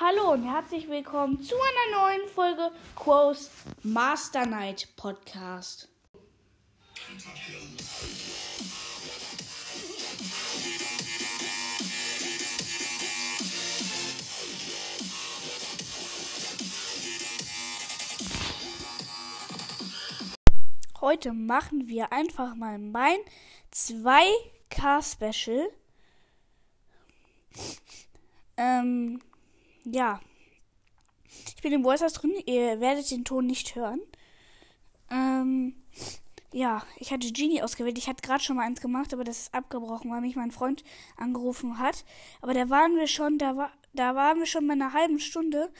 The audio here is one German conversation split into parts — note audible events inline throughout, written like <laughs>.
Hallo und herzlich willkommen zu einer neuen Folge Quos Master Night Podcast. Heute machen wir einfach mal mein 2K Special. Ähm, ja. Ich bin im Voice drin. Ihr werdet den Ton nicht hören. Ähm, ja, ich hatte Genie ausgewählt. Ich hatte gerade schon mal eins gemacht, aber das ist abgebrochen, weil mich mein Freund angerufen hat. Aber da waren wir schon, da war, da waren wir schon bei einer halben Stunde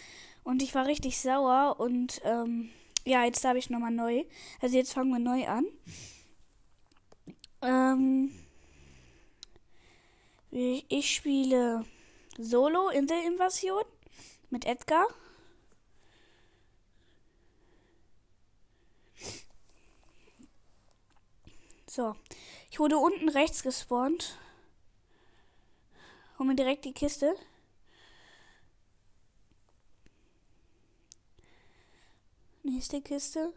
und ich war richtig sauer und ähm, ja, jetzt habe ich nochmal neu. Also jetzt fangen wir neu an. Ähm, ich spiele Solo Inselinvasion mit Edgar. So, ich wurde unten rechts gespawnt. Hol mir direkt die Kiste. Nächste Kiste.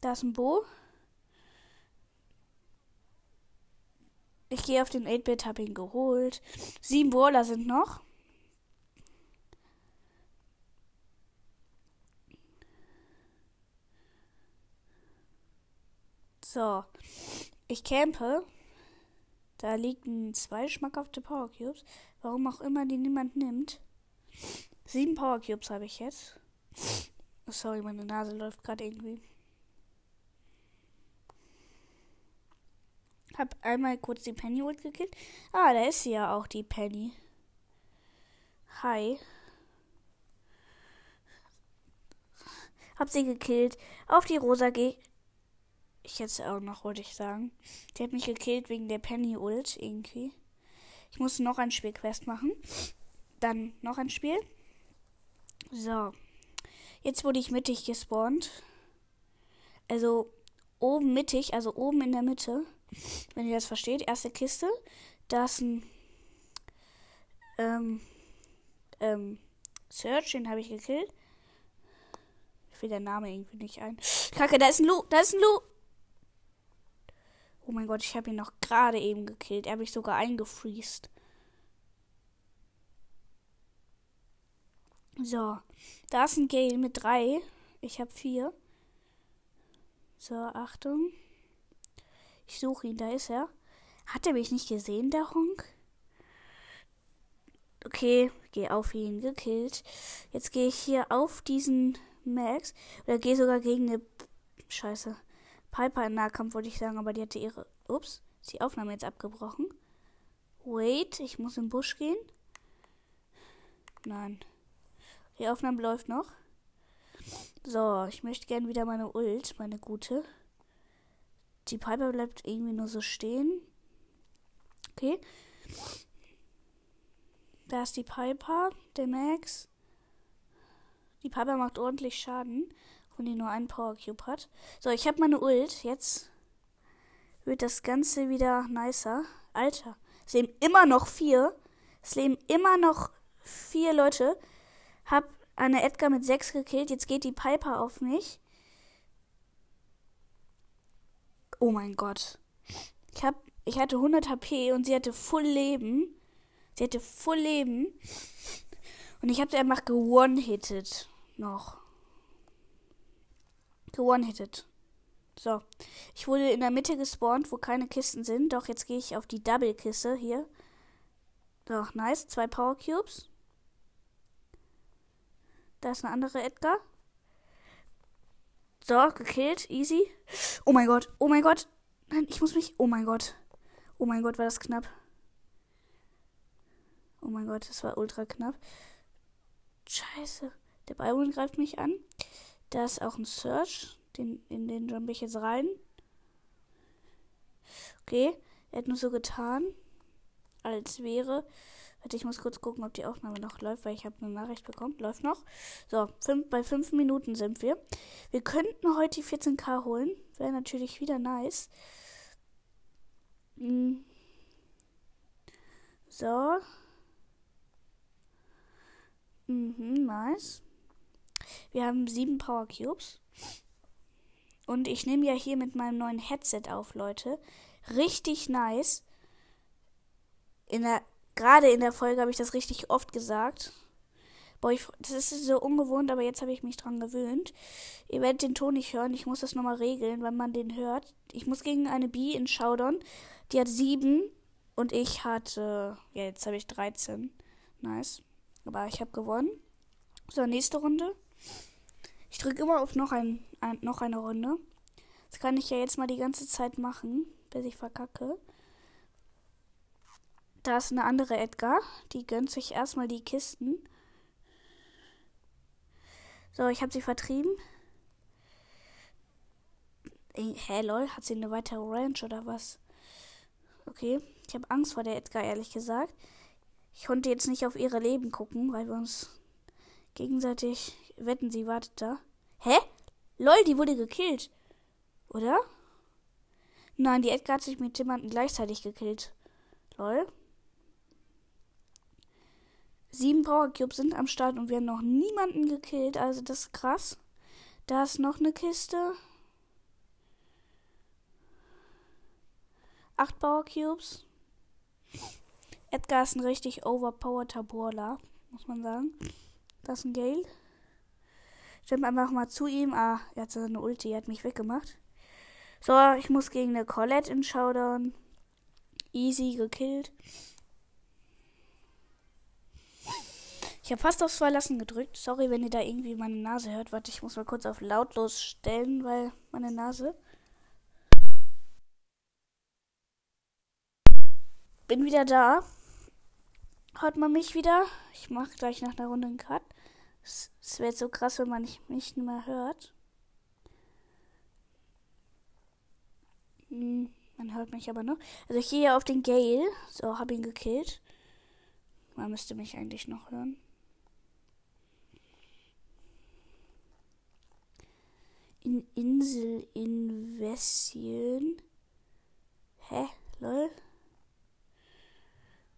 Da ist ein Bo. Ich gehe auf den 8-Bit, habe ihn geholt. Sieben Brawler sind noch. So. Ich campe. Da liegen zwei schmackhafte Power Cubes. Warum auch immer die niemand nimmt. Sieben Power Cubes habe ich jetzt. Sorry, meine Nase läuft gerade irgendwie. Hab einmal kurz die Penny Ult gekillt. Ah, da ist sie ja auch, die Penny. Hi. Hab sie gekillt. Auf die Rosa geh. Ich jetzt auch noch, wollte ich sagen. Die hat mich gekillt wegen der Penny Ult irgendwie. Ich muss noch ein Spielquest machen. Dann noch ein Spiel. So. Jetzt wurde ich mittig gespawnt. Also oben mittig, also oben in der Mitte. Wenn ihr das versteht. Erste Kiste. Da ist ein ähm, ähm, Search, den habe ich gekillt. Ich will der Name irgendwie nicht ein. Kacke, da ist ein Lu, da ist ein Lu. Oh mein Gott, ich habe ihn noch gerade eben gekillt. Er habe mich sogar eingefriest. So, da ist ein Gale mit drei. Ich habe vier. So, Achtung. Ich suche ihn, da ist er. Hat er mich nicht gesehen, der Honk? Okay, geh auf ihn, gekillt. Jetzt gehe ich hier auf diesen Max. Oder gehe sogar gegen eine. Scheiße. Piper im Nahkampf wollte ich sagen, aber die hatte ihre. Ups, ist die Aufnahme jetzt abgebrochen. Wait, ich muss im Busch gehen. Nein. Die Aufnahme läuft noch. So, ich möchte gerne wieder meine Ult, meine gute. Die Piper bleibt irgendwie nur so stehen. Okay. Da ist die Piper, der Max. Die Piper macht ordentlich Schaden, wenn die nur einen Power Cube hat. So, ich habe meine Ult. Jetzt wird das Ganze wieder nicer. Alter, es leben immer noch vier. Es leben immer noch vier Leute. Hab eine Edgar mit sechs gekillt. Jetzt geht die Piper auf mich. Oh mein Gott. Ich hab, ich hatte 100 HP und sie hatte Full Leben. Sie hatte Full Leben. Und ich habe sie einfach gewone-hitted. Noch. Gewone-hitted. So. Ich wurde in der Mitte gespawnt, wo keine Kisten sind. Doch jetzt gehe ich auf die Double-Kiste hier. Doch, nice. Zwei Power Cubes. Da ist eine andere Edgar. So, gekillt. Easy. Oh mein Gott. Oh mein Gott. Nein, ich muss mich. Oh mein Gott. Oh mein Gott, war das knapp. Oh mein Gott, das war ultra knapp. Scheiße. Der Byron greift mich an. Da ist auch ein Search. Den, in den jump ich jetzt rein. Okay. Er hat nur so getan, als wäre Warte, ich muss kurz gucken, ob die Aufnahme noch läuft, weil ich habe eine Nachricht bekommen. Läuft noch. So, fünf, bei fünf Minuten sind wir. Wir könnten heute die 14k holen. Wäre natürlich wieder nice. So. Mhm, nice. Wir haben sieben Power Cubes. Und ich nehme ja hier mit meinem neuen Headset auf, Leute. Richtig nice. In der, gerade in der Folge habe ich das richtig oft gesagt. Boah, ich, das ist so ungewohnt, aber jetzt habe ich mich dran gewöhnt. Ihr werdet den Ton nicht hören. Ich muss das nochmal regeln, wenn man den hört. Ich muss gegen eine B in Showdown. Die hat sieben und ich hatte, ja, jetzt habe ich 13. Nice. Aber ich habe gewonnen. So, nächste Runde. Ich drücke immer auf noch, ein, ein, noch eine Runde. Das kann ich ja jetzt mal die ganze Zeit machen, bis ich verkacke. Da ist eine andere Edgar. Die gönnt sich erstmal die Kisten. So, ich habe sie vertrieben. Hä, lol, hat sie eine weitere Ranch oder was? Okay, ich habe Angst vor der Edgar, ehrlich gesagt. Ich konnte jetzt nicht auf ihre Leben gucken, weil wir uns gegenseitig wetten, sie wartet da. Hä? Lol, die wurde gekillt. Oder? Nein, die Edgar hat sich mit jemandem gleichzeitig gekillt. Lol. Sieben Power Cubes sind am Start und wir haben noch niemanden gekillt. Also das ist krass. Da ist noch eine Kiste. Acht Power Cubes. Edgar ist ein richtig overpowerter Brawler, muss man sagen. Das ist ein Gale. Stimmt einfach mal zu ihm. Ah, er hat so eine Ulti, er hat mich weggemacht. So, ich muss gegen eine Colette in Showdown. Easy gekillt. Ich habe fast aufs Verlassen gedrückt. Sorry, wenn ihr da irgendwie meine Nase hört. Warte, ich muss mal kurz auf lautlos stellen, weil meine Nase. Bin wieder da. Hört man mich wieder? Ich mache gleich nach einer Runde einen Cut. Es wäre so krass, wenn man mich nicht mehr hört. Hm, man hört mich aber noch. Also ich gehe auf den Gale. So, habe ihn gekillt. Man müsste mich eigentlich noch hören. In Insel Invasion. Hä? Lol.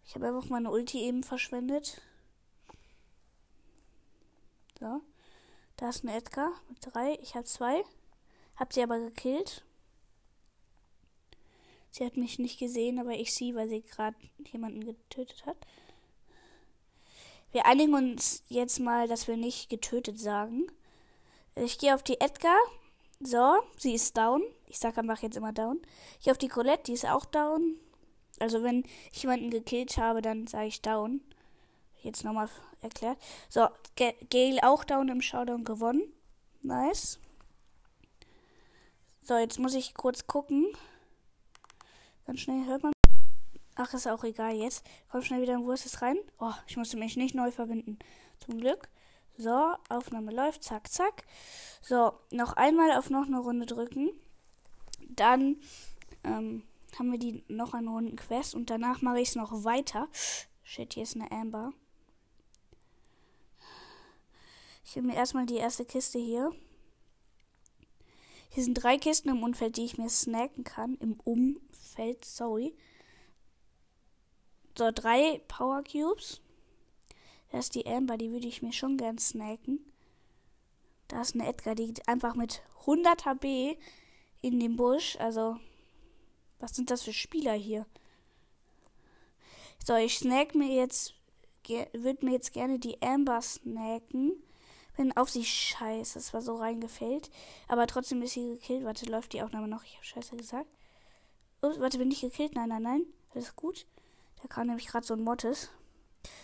Ich habe einfach meine Ulti eben verschwendet. So. Da ist ein Edgar mit drei. Ich habe zwei. Hab sie aber gekillt. Sie hat mich nicht gesehen, aber ich sie, weil sie gerade jemanden getötet hat. Wir einigen uns jetzt mal, dass wir nicht getötet sagen. Ich gehe auf die Edgar. So, sie ist down. Ich sage einfach jetzt immer down. Ich auf die Colette, die ist auch down. Also wenn ich jemanden gekillt habe, dann sage ich down. Jetzt nochmal erklärt. So, Gale auch down im Showdown gewonnen. Nice. So, jetzt muss ich kurz gucken. Ganz schnell hört man. Ach, ist auch egal jetzt. Komm schnell wieder in Wurst rein. Oh, ich musste mich nicht neu verbinden. Zum Glück. So, Aufnahme läuft. Zack, zack. So, noch einmal auf noch eine Runde drücken. Dann ähm, haben wir die noch eine Runde Quest und danach mache ich es noch weiter. Shit, hier ist eine Amber. Ich nehme mir erstmal die erste Kiste hier. Hier sind drei Kisten im Umfeld, die ich mir snacken kann. Im Umfeld, sorry. So, drei Power Cubes. Da ist die Amber, die würde ich mir schon gern snacken. Da ist eine Edgar, die geht einfach mit 100 HB in den Busch. Also, was sind das für Spieler hier? So, ich snack mir jetzt, würde mir jetzt gerne die Amber snacken. Bin auf sie scheiße, das war so reingefällt. Aber trotzdem ist sie gekillt. Warte, läuft die Aufnahme noch? Ich habe scheiße gesagt. Oh, warte, bin ich gekillt? Nein, nein, nein. Alles gut. Da kam nämlich gerade so ein Mortis.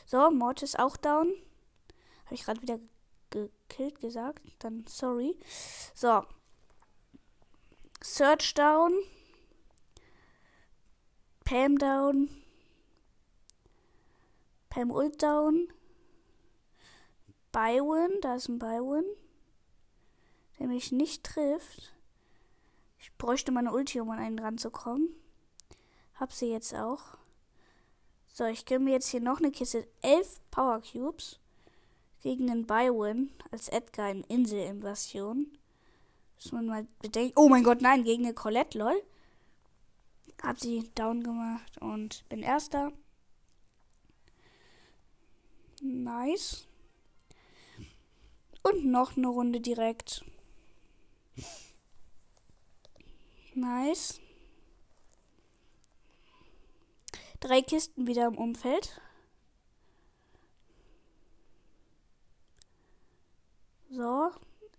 So, Mortis auch down. Habe ich gerade wieder gekillt gesagt. Dann sorry. So. Search down. Pam down. Pam ult down. Byron, da ist ein Byron. Der mich nicht trifft. Ich bräuchte meine Ulti, um an einen ranzukommen. Hab sie jetzt auch. So, ich gebe mir jetzt hier noch eine Kiste. Elf Power Cubes. Gegen den Byron als Edgar in Inselinvasion. Muss man mal bedenken. Oh mein Gott, nein, gegen eine Colette, lol. Hab sie down gemacht und bin erster. Nice. Und noch eine Runde direkt. Nice. Drei Kisten wieder im Umfeld. So.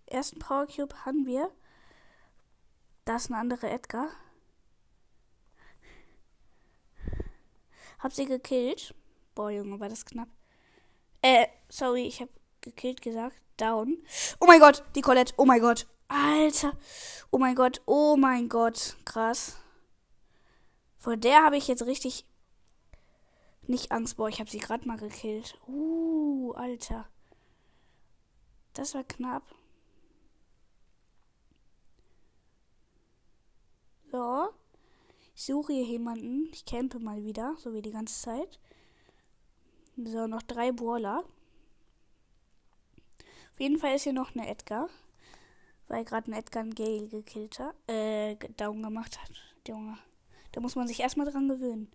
Ersten Power Cube haben wir. Da ist ein anderer Edgar. Hab sie gekillt. Boah, Junge, war das knapp. Äh, sorry, ich hab gekillt gesagt. Down. Oh mein Gott, die Colette. Oh mein Gott. Alter. Oh mein Gott. Oh mein Gott. Krass. Vor der habe ich jetzt richtig nicht Angst. Boah, ich habe sie gerade mal gekillt. Uh, Alter. Das war knapp. So. Ich suche hier jemanden. Ich campe mal wieder, so wie die ganze Zeit. So, noch drei Brawler. Auf jeden Fall ist hier noch eine Edgar. Weil gerade ein Edgar einen Gale gekillt hat. Äh, down gemacht hat. Junge. Da muss man sich erstmal dran gewöhnen.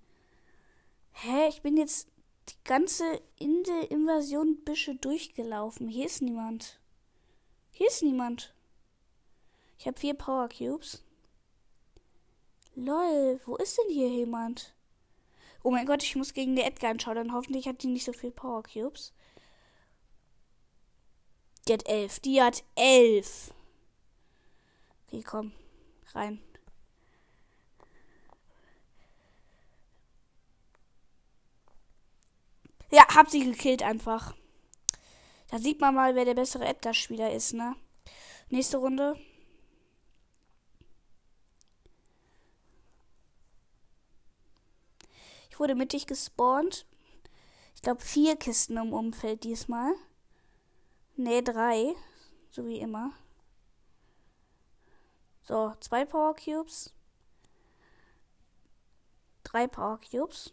Hä? Ich bin jetzt die ganze Insel-Invasion Büsche durchgelaufen. Hier ist niemand. Hier ist niemand. Ich habe vier Power Cubes. Lol, wo ist denn hier jemand? Oh mein Gott, ich muss gegen die Edgar anschauen. Hoffentlich hat die nicht so viel Power Cubes. Die hat elf. Die hat elf. Okay, komm. Rein. Ja, hab sie gekillt einfach. Da sieht man mal, wer der bessere Edgar-Spieler ist, ne? Nächste Runde. Ich wurde mittig gespawnt. Ich glaube, vier Kisten im Umfeld diesmal. Ne, drei. So wie immer. So, zwei Power Cubes. Drei Power Cubes.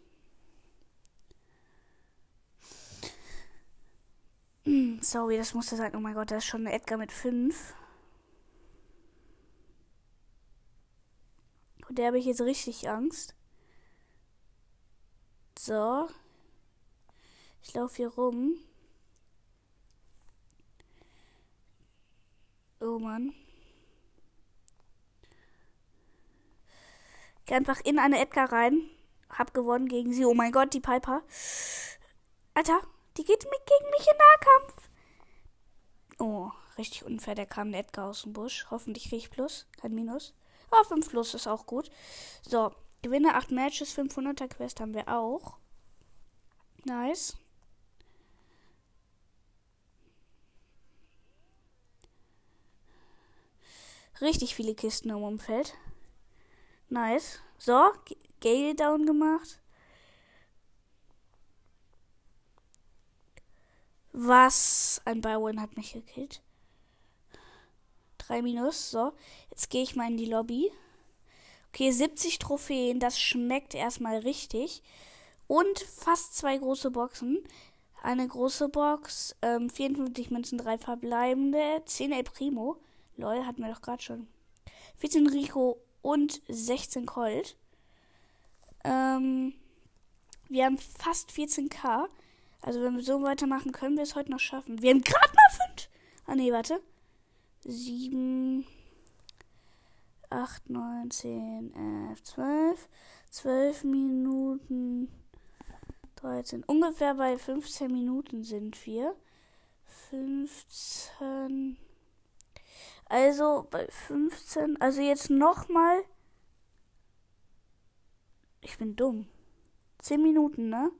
Sorry, das musste sein. Oh mein Gott, da ist schon Edgar mit fünf. Und der habe ich jetzt richtig Angst. So. Ich laufe hier rum. Oh Mann. Geh einfach in eine Edgar rein. Hab gewonnen gegen sie. Oh mein Gott, die Piper. Alter, die geht mit gegen mich in Nahkampf. Oh, richtig unfair. Der kam der Edgar aus dem Busch. Hoffentlich kriege ich Plus. Kein Minus. Ah, 5 Plus ist auch gut. So, gewinne 8 Matches. 500er Quest haben wir auch. Nice. Richtig viele Kisten im Umfeld. Nice. So, Gale down gemacht. Was? Ein Byron hat mich gekillt. Drei Minus. So, jetzt gehe ich mal in die Lobby. Okay, 70 Trophäen. Das schmeckt erstmal richtig. Und fast zwei große Boxen. Eine große Box, ähm, 54 Münzen, drei verbleibende, 10 El Primo. Lol, hatten wir doch gerade schon. 14 Rico und 16 Colt. Ähm, wir haben fast 14k. Also wenn wir so weitermachen, können wir es heute noch schaffen. Wir haben gerade mal 5. Ah nee, warte. 7, 8, 9, 10, 11, 12. 12 Minuten. 13. Ungefähr bei 15 Minuten sind wir. 15. Also bei 15, also jetzt nochmal. Ich bin dumm. 10 Minuten, ne?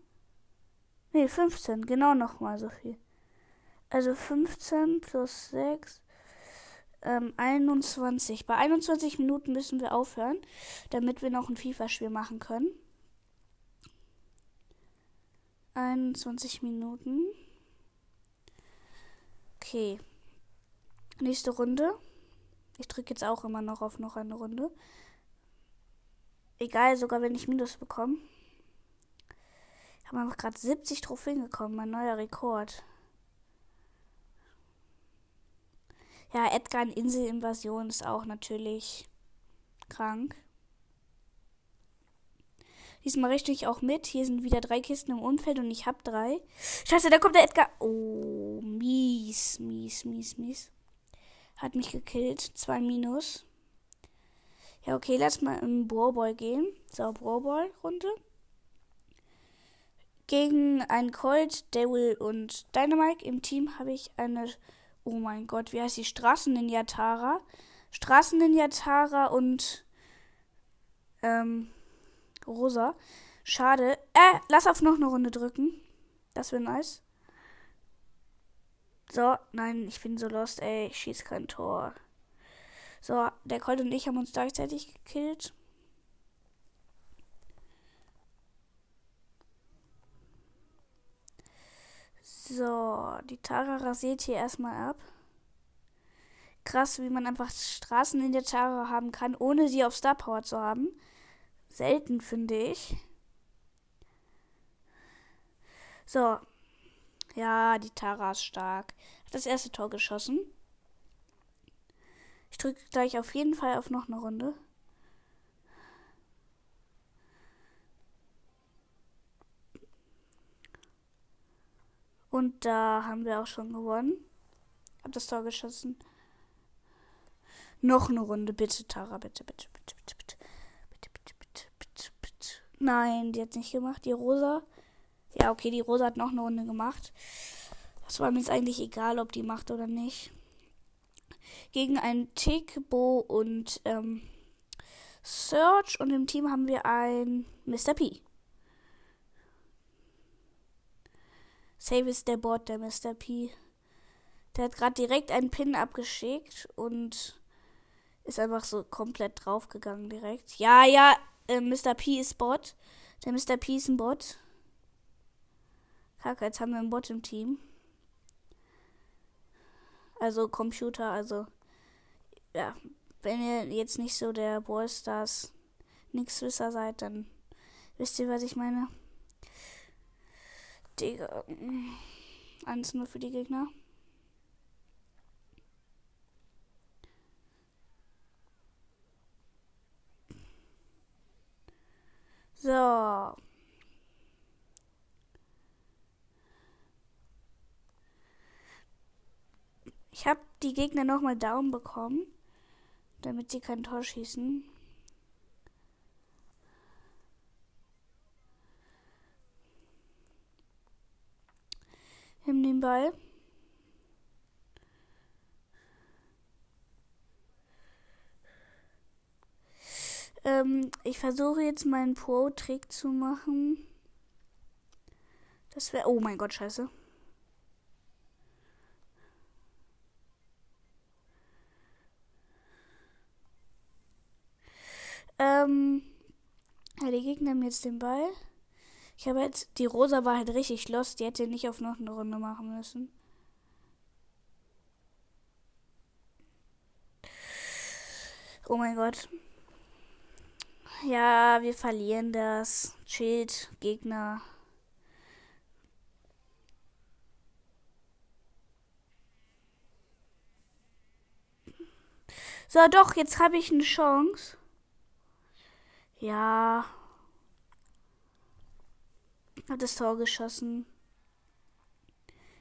Ne, 15, genau nochmal so viel. Also 15 plus 6, ähm, 21. Bei 21 Minuten müssen wir aufhören, damit wir noch ein FIFA-Spiel machen können. 21 Minuten. Okay. Nächste Runde. Ich drücke jetzt auch immer noch auf noch eine Runde. Egal, sogar wenn ich Minus bekomme. Ich habe einfach gerade 70 Trophäen bekommen. Mein neuer Rekord. Ja, Edgar in Inselinvasion ist auch natürlich krank. Diesmal rechne ich auch mit. Hier sind wieder drei Kisten im Umfeld und ich habe drei. Scheiße, da kommt der Edgar. Oh, mies, mies, mies, mies. Hat mich gekillt. Zwei Minus. Ja, okay, lass mal im Brawlball gehen. So, Brawlball-Runde. Gegen einen Colt, Devil und Dynamite. Im Team habe ich eine. Oh mein Gott, wie heißt die? Straßen-Ninja Tara. Straßen-Ninja Tara und. Ähm. Rosa. Schade. Äh, lass auf noch eine Runde drücken. Das wäre nice. So, nein, ich bin so lost, ey. Ich schieß kein Tor. So, der Colt und ich haben uns gleichzeitig gekillt. So, die Tara rasiert hier erstmal ab. Krass, wie man einfach Straßen in der Tara haben kann, ohne sie auf Star Power zu haben. Selten, finde ich. So. Ja, die Tara ist stark. Hat das erste Tor geschossen. Ich drücke gleich auf jeden Fall auf noch eine Runde. Und da haben wir auch schon gewonnen. Hab das Tor geschossen. Noch eine Runde, bitte, Tara, bitte, bitte, bitte, bitte, bitte. Bitte, bitte, bitte, bitte, bitte. Nein, die hat nicht gemacht. Die Rosa. Ja, okay, die Rosa hat noch eine Runde gemacht. Das war mir jetzt eigentlich egal, ob die macht oder nicht gegen einen Tick, Bo und ähm, Search. Und im Team haben wir ein Mr. P. Save ist der Bot, der Mr. P. Der hat gerade direkt einen Pin abgeschickt und ist einfach so komplett draufgegangen direkt. Ja, ja, äh, Mr. P ist Bot. Der Mr. P ist ein Bot. Kacke, jetzt haben wir einen Bot im Team. Also Computer, also ja, wenn ihr jetzt nicht so der Ballstars Nixwisser seid, dann wisst ihr, was ich meine. Digga. Eins nur für die Gegner. So. Ich habe die Gegner nochmal Daumen bekommen, damit sie kein Tor schießen. Nimm den Ball. Ähm, ich versuche jetzt meinen Pro-Trick zu machen. Das wäre. Oh mein Gott, scheiße. Ähm, ja, die Gegner haben jetzt den Ball. Ich habe jetzt, die Rosa war halt richtig lost, die hätte nicht auf noch eine Runde machen müssen. Oh mein Gott. Ja, wir verlieren das. Schild, Gegner. So, doch, jetzt habe ich eine Chance. Ja. Hat das Tor geschossen.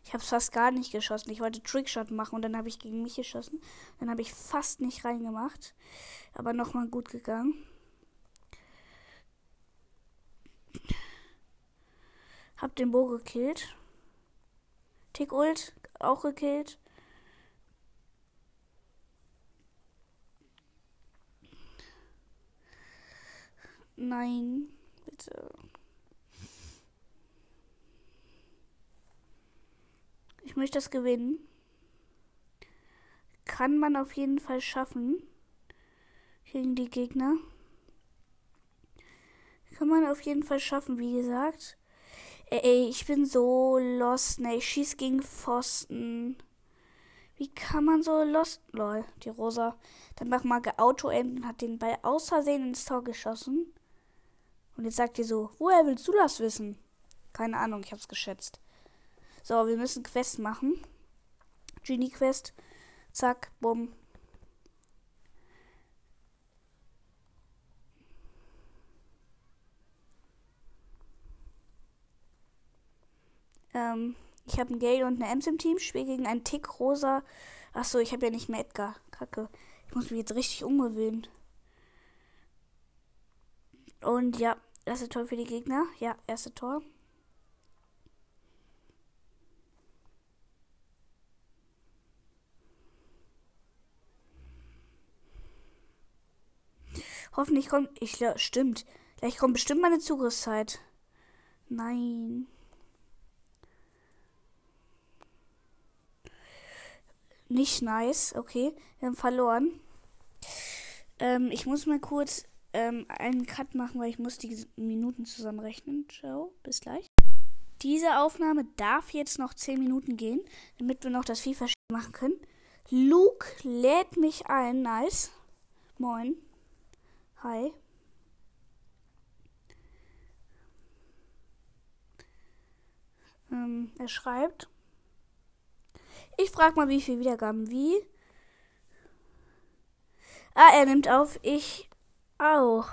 Ich habe es fast gar nicht geschossen. Ich wollte Trickshot machen und dann habe ich gegen mich geschossen. Dann habe ich fast nicht reingemacht. Aber nochmal gut gegangen. Hab den Bo gekillt. Tick Ult auch gekillt. Nein, bitte. Möchte das gewinnen. Kann man auf jeden Fall schaffen. Gegen die Gegner. Kann man auf jeden Fall schaffen, wie gesagt. Ey, ich bin so lost, ne? Ich schieß gegen Pfosten. Wie kann man so lost. Lol, die Rosa. Dann mach mal Auto enden und hat den Ball aus Versehen ins Tor geschossen. Und jetzt sagt ihr so, woher willst du das wissen? Keine Ahnung, ich hab's geschätzt. So, wir müssen Quest machen. Genie Quest. Zack, bumm. Ähm, ich habe einen Gale und eine Ems im Team. Spiel gegen einen Tick rosa. Achso, ich habe ja nicht mehr Edgar. Kacke. Ich muss mich jetzt richtig umgewöhnen. Und ja, erste Tor für die Gegner. Ja, erste Tor. Hoffentlich kommt. Ich stimmt. Gleich kommt bestimmt meine Zugriffszeit. Nein. Nicht nice. Okay, wir haben verloren. Ähm, ich muss mal kurz ähm, einen Cut machen, weil ich muss die Minuten zusammenrechnen. Ciao, bis gleich. Diese Aufnahme darf jetzt noch 10 Minuten gehen, damit wir noch das FIFA machen können. Luke lädt mich ein. Nice. Moin. Hi. Ähm, er schreibt. Ich frage mal, wie viele Wiedergaben. Wie? Ah, er nimmt auf. Ich auch.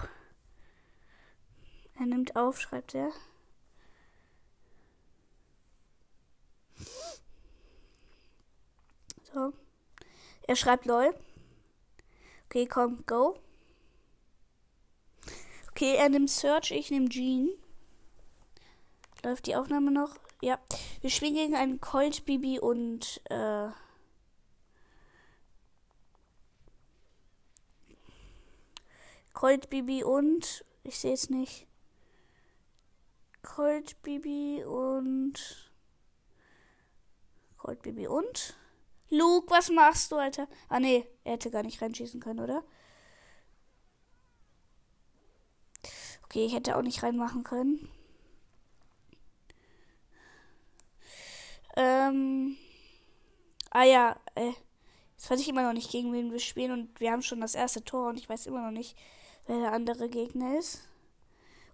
Er nimmt auf, schreibt er. So. Er schreibt LOL. Okay, komm, go. Okay, er nimmt Search, ich nehme Jean. Läuft die Aufnahme noch? Ja. Wir spielen gegen einen Colt, Bibi und äh, Colt, Bibi und ich sehe es nicht. Colt, Bibi und Colt, Bibi und Luke, was machst du, Alter? Ah nee, er hätte gar nicht reinschießen können, oder? Okay, ich hätte auch nicht reinmachen können. Ähm. Ah ja, äh, jetzt weiß ich immer noch nicht, gegen wen wir spielen und wir haben schon das erste Tor und ich weiß immer noch nicht, wer der andere Gegner ist.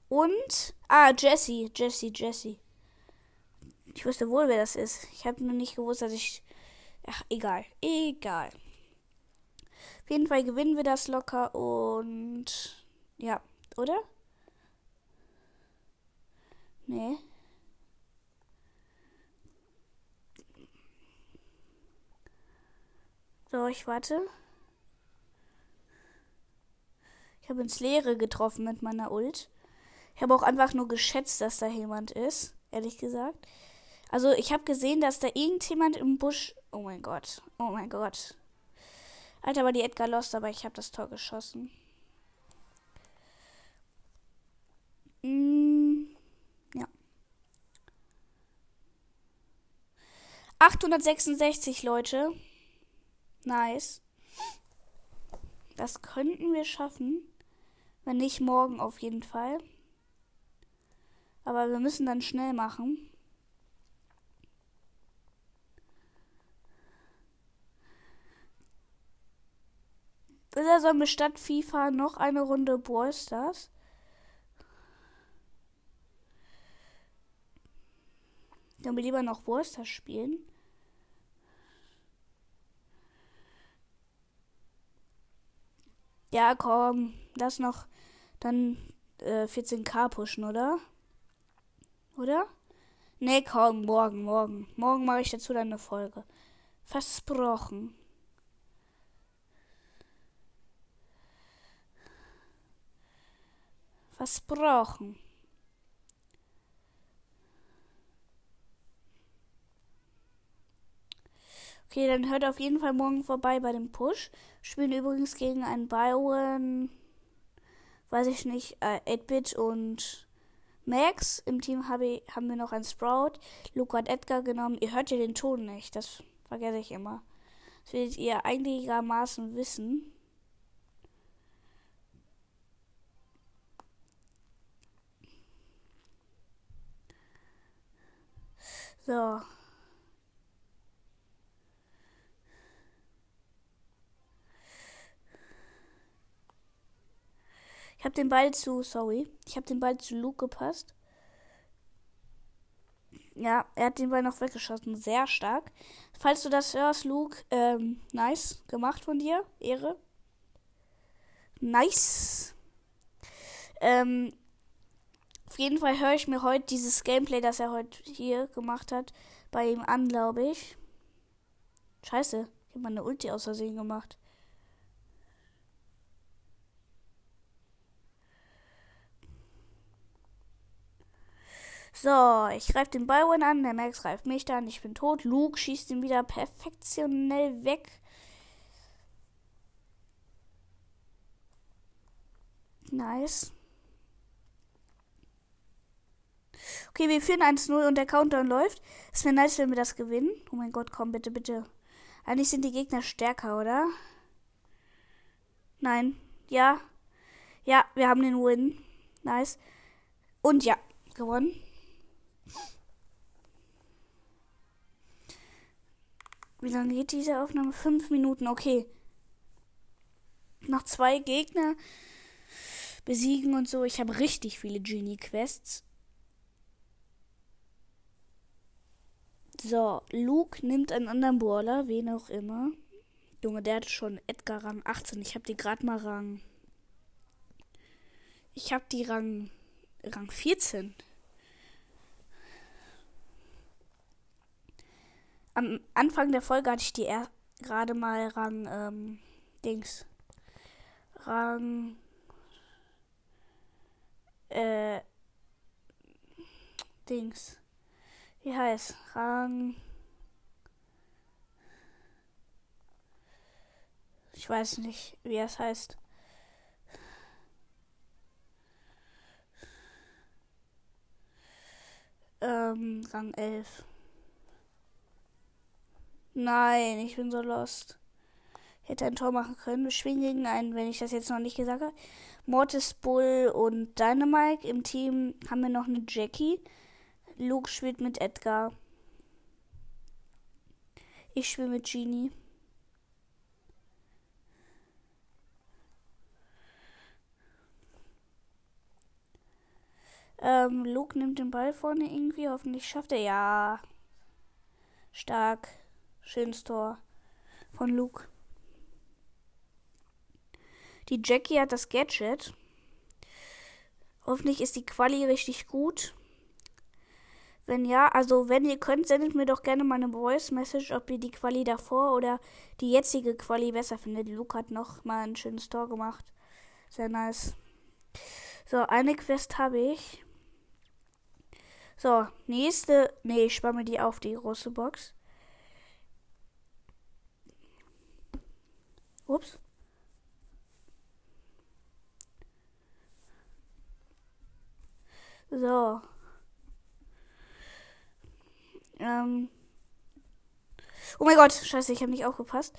Und. Ah, Jesse, Jesse, Jesse. Ich wusste wohl, wer das ist. Ich habe nur nicht gewusst, dass ich. Ach, egal. Egal. Auf jeden Fall gewinnen wir das locker und. Ja, oder? Nee. So, ich warte. Ich habe ins Leere getroffen mit meiner Ult. Ich habe auch einfach nur geschätzt, dass da jemand ist, ehrlich gesagt. Also, ich habe gesehen, dass da irgendjemand im Busch. Oh mein Gott. Oh mein Gott. Alter, war die Edgar lost, aber ich habe das Tor geschossen. Mm, 866 Leute. Nice. Das könnten wir schaffen. Wenn nicht morgen auf jeden Fall. Aber wir müssen dann schnell machen. Oder sollen wir statt FIFA noch eine Runde Brawl Stars? Dann wir lieber noch Brawl spielen. Ja, komm, lass noch dann äh, 14k pushen, oder? Oder? Nee, komm, morgen, morgen. Morgen mache ich dazu dann eine Folge. Versprochen. Versprochen. Okay, dann hört auf jeden Fall morgen vorbei bei dem Push. Spielen übrigens gegen einen Byron, weiß ich nicht, äh, 8-Bit und Max. Im Team hab ich, haben wir noch einen Sprout. Luke hat Edgar genommen. Ihr hört ja den Ton nicht, das vergesse ich immer. Das werdet ihr einigermaßen wissen. So. Ich habe den Ball zu, sorry, ich habe den Ball zu Luke gepasst. Ja, er hat den Ball noch weggeschossen. Sehr stark. Falls du das hörst, Luke, ähm, nice gemacht von dir. Ehre. Nice. Ähm, Auf jeden Fall höre ich mir heute dieses Gameplay, das er heute hier gemacht hat, bei ihm an, glaube ich. Scheiße, ich habe meine Ulti aus Versehen gemacht. So, ich greife den Byron an, der Max greift mich dann, ich bin tot. Luke schießt ihn wieder perfektionell weg. Nice. Okay, wir führen 1-0 und der Countdown läuft. Es wäre nice, wenn wir das gewinnen. Oh mein Gott, komm bitte, bitte. Eigentlich sind die Gegner stärker, oder? Nein. Ja. Ja, wir haben den Win. Nice. Und ja, gewonnen. Wie lange geht diese Aufnahme? Fünf Minuten, okay. Noch zwei Gegner besiegen und so. Ich habe richtig viele Genie-Quests. So, Luke nimmt einen anderen Brawler, wen auch immer. Junge, der hat schon Edgar Rang 18. Ich habe die gerade mal Rang. Ich habe die Rang Rang 14. am Anfang der Folge hatte ich die gerade mal Rang ähm, Dings. Rang äh Dings. Wie heißt? Rang Ich weiß nicht, wie es heißt. Ähm, Rang 11. Nein, ich bin so lost. Ich hätte ein Tor machen können. Wir schwingen gegen einen, wenn ich das jetzt noch nicht gesagt habe. Mortis Bull und Dynamite. Im Team haben wir noch eine Jackie. Luke spielt mit Edgar. Ich spiele mit Genie. Ähm, Luke nimmt den Ball vorne irgendwie. Hoffentlich schafft er. Ja. Stark. Schönes Tor von Luke. Die Jackie hat das Gadget. Hoffentlich ist die Quali richtig gut. Wenn ja, also wenn ihr könnt, sendet mir doch gerne mal eine Voice Message, ob ihr die Quali davor oder die jetzige Quali besser findet. Luke hat noch mal ein schönes Tor gemacht. Sehr nice. So, eine Quest habe ich. So, nächste. Nee, ich spare mir die auf, die große Box. Ups. So. Ähm. Oh mein Gott, scheiße, ich habe nicht aufgepasst.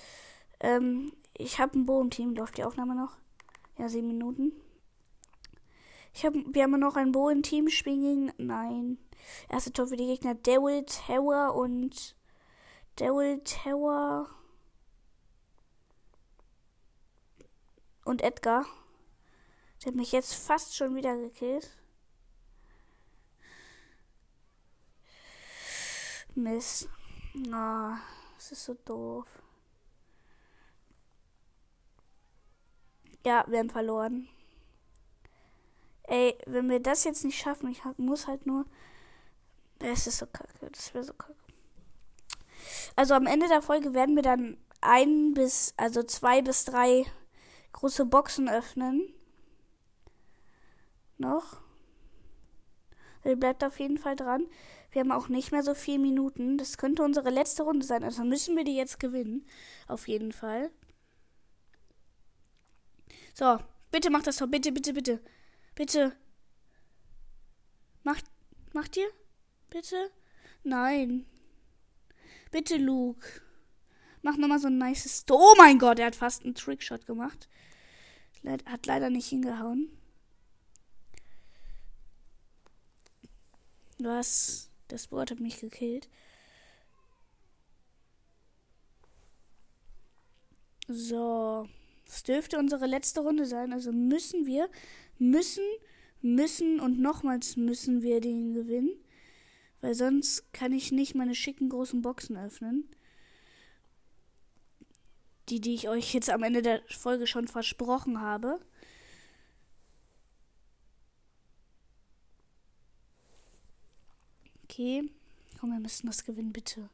Ähm, ich habe ein Bohlenteam. Läuft die Aufnahme noch? Ja, sieben Minuten. Ich hab, wir haben noch ein Bo im Team spielen. Nein. Erste Tor für die Gegner. Devil Tower und Devil Tower. Und Edgar. Der hat mich jetzt fast schon wieder gekillt. Mist. Oh, das ist so doof. Ja, wir haben verloren. Ey, wenn wir das jetzt nicht schaffen, ich muss halt nur. Es ist so kacke. Das wäre so kacke. Also am Ende der Folge werden wir dann ein bis, also zwei bis drei große Boxen öffnen. Noch. Ihr bleibt auf jeden Fall dran. Wir haben auch nicht mehr so viele Minuten. Das könnte unsere letzte Runde sein. Also müssen wir die jetzt gewinnen. Auf jeden Fall. So, bitte macht das doch. Bitte, bitte, bitte. Bitte. Macht, macht ihr? Bitte? Nein. Bitte, Luke. Mach nochmal so ein nices. Oh mein Gott, er hat fast einen Trickshot gemacht. Hat leider nicht hingehauen. Was? Das Board hat mich gekillt. So. Es dürfte unsere letzte Runde sein. Also müssen wir, müssen, müssen und nochmals müssen wir den gewinnen. Weil sonst kann ich nicht meine schicken großen Boxen öffnen die, die ich euch jetzt am Ende der Folge schon versprochen habe. Okay. Komm, wir müssen das gewinnen, bitte.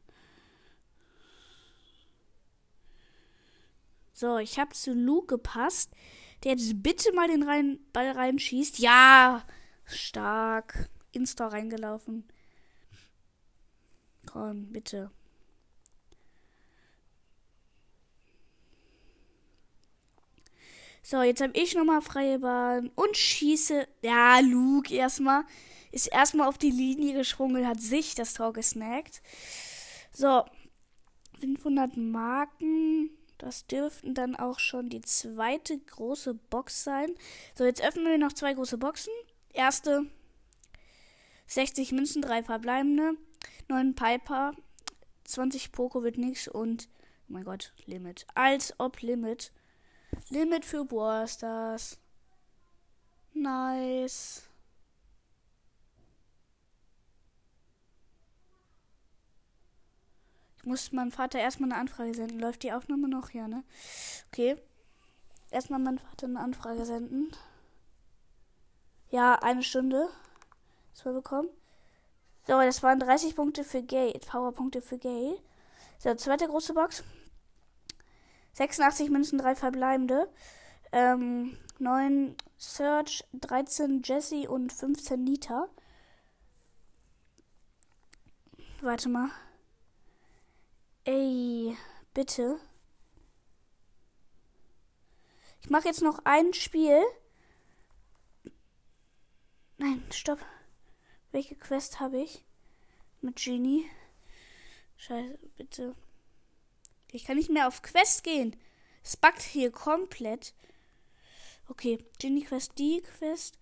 So, ich habe zu Luke gepasst. Der jetzt bitte mal den rein, Ball reinschießt. Ja, stark. Insta reingelaufen. Komm, bitte. So, jetzt habe ich nochmal freie Bahn und schieße. Ja, Luke erstmal. Ist erstmal auf die Linie gesprungen, hat sich das Tor gesnackt. So, 500 Marken. Das dürften dann auch schon die zweite große Box sein. So, jetzt öffnen wir noch zwei große Boxen. Erste 60 Münzen, drei verbleibende. 9 Piper, 20 Poco wird nix und, oh mein Gott, Limit. Als ob Limit. Limit für Brawl. Nice. Ich muss meinem Vater erstmal eine Anfrage senden. Läuft die Aufnahme noch? Ja, ne? Okay. Erstmal meinem Vater eine Anfrage senden. Ja, eine Stunde. Das wir bekommen. So, das waren 30 Punkte für Gay. Powerpunkte für Gay. So, zweite große Box. 86 Münzen, 3 verbleibende. Ähm, 9 Search, 13 Jesse und 15 Nita. Warte mal. Ey, bitte. Ich mache jetzt noch ein Spiel. Nein, stopp. Welche Quest habe ich? Mit Genie. Scheiße, bitte. Ich kann nicht mehr auf Quest gehen. Es backt hier komplett. Okay, Genie Quest, die Quest.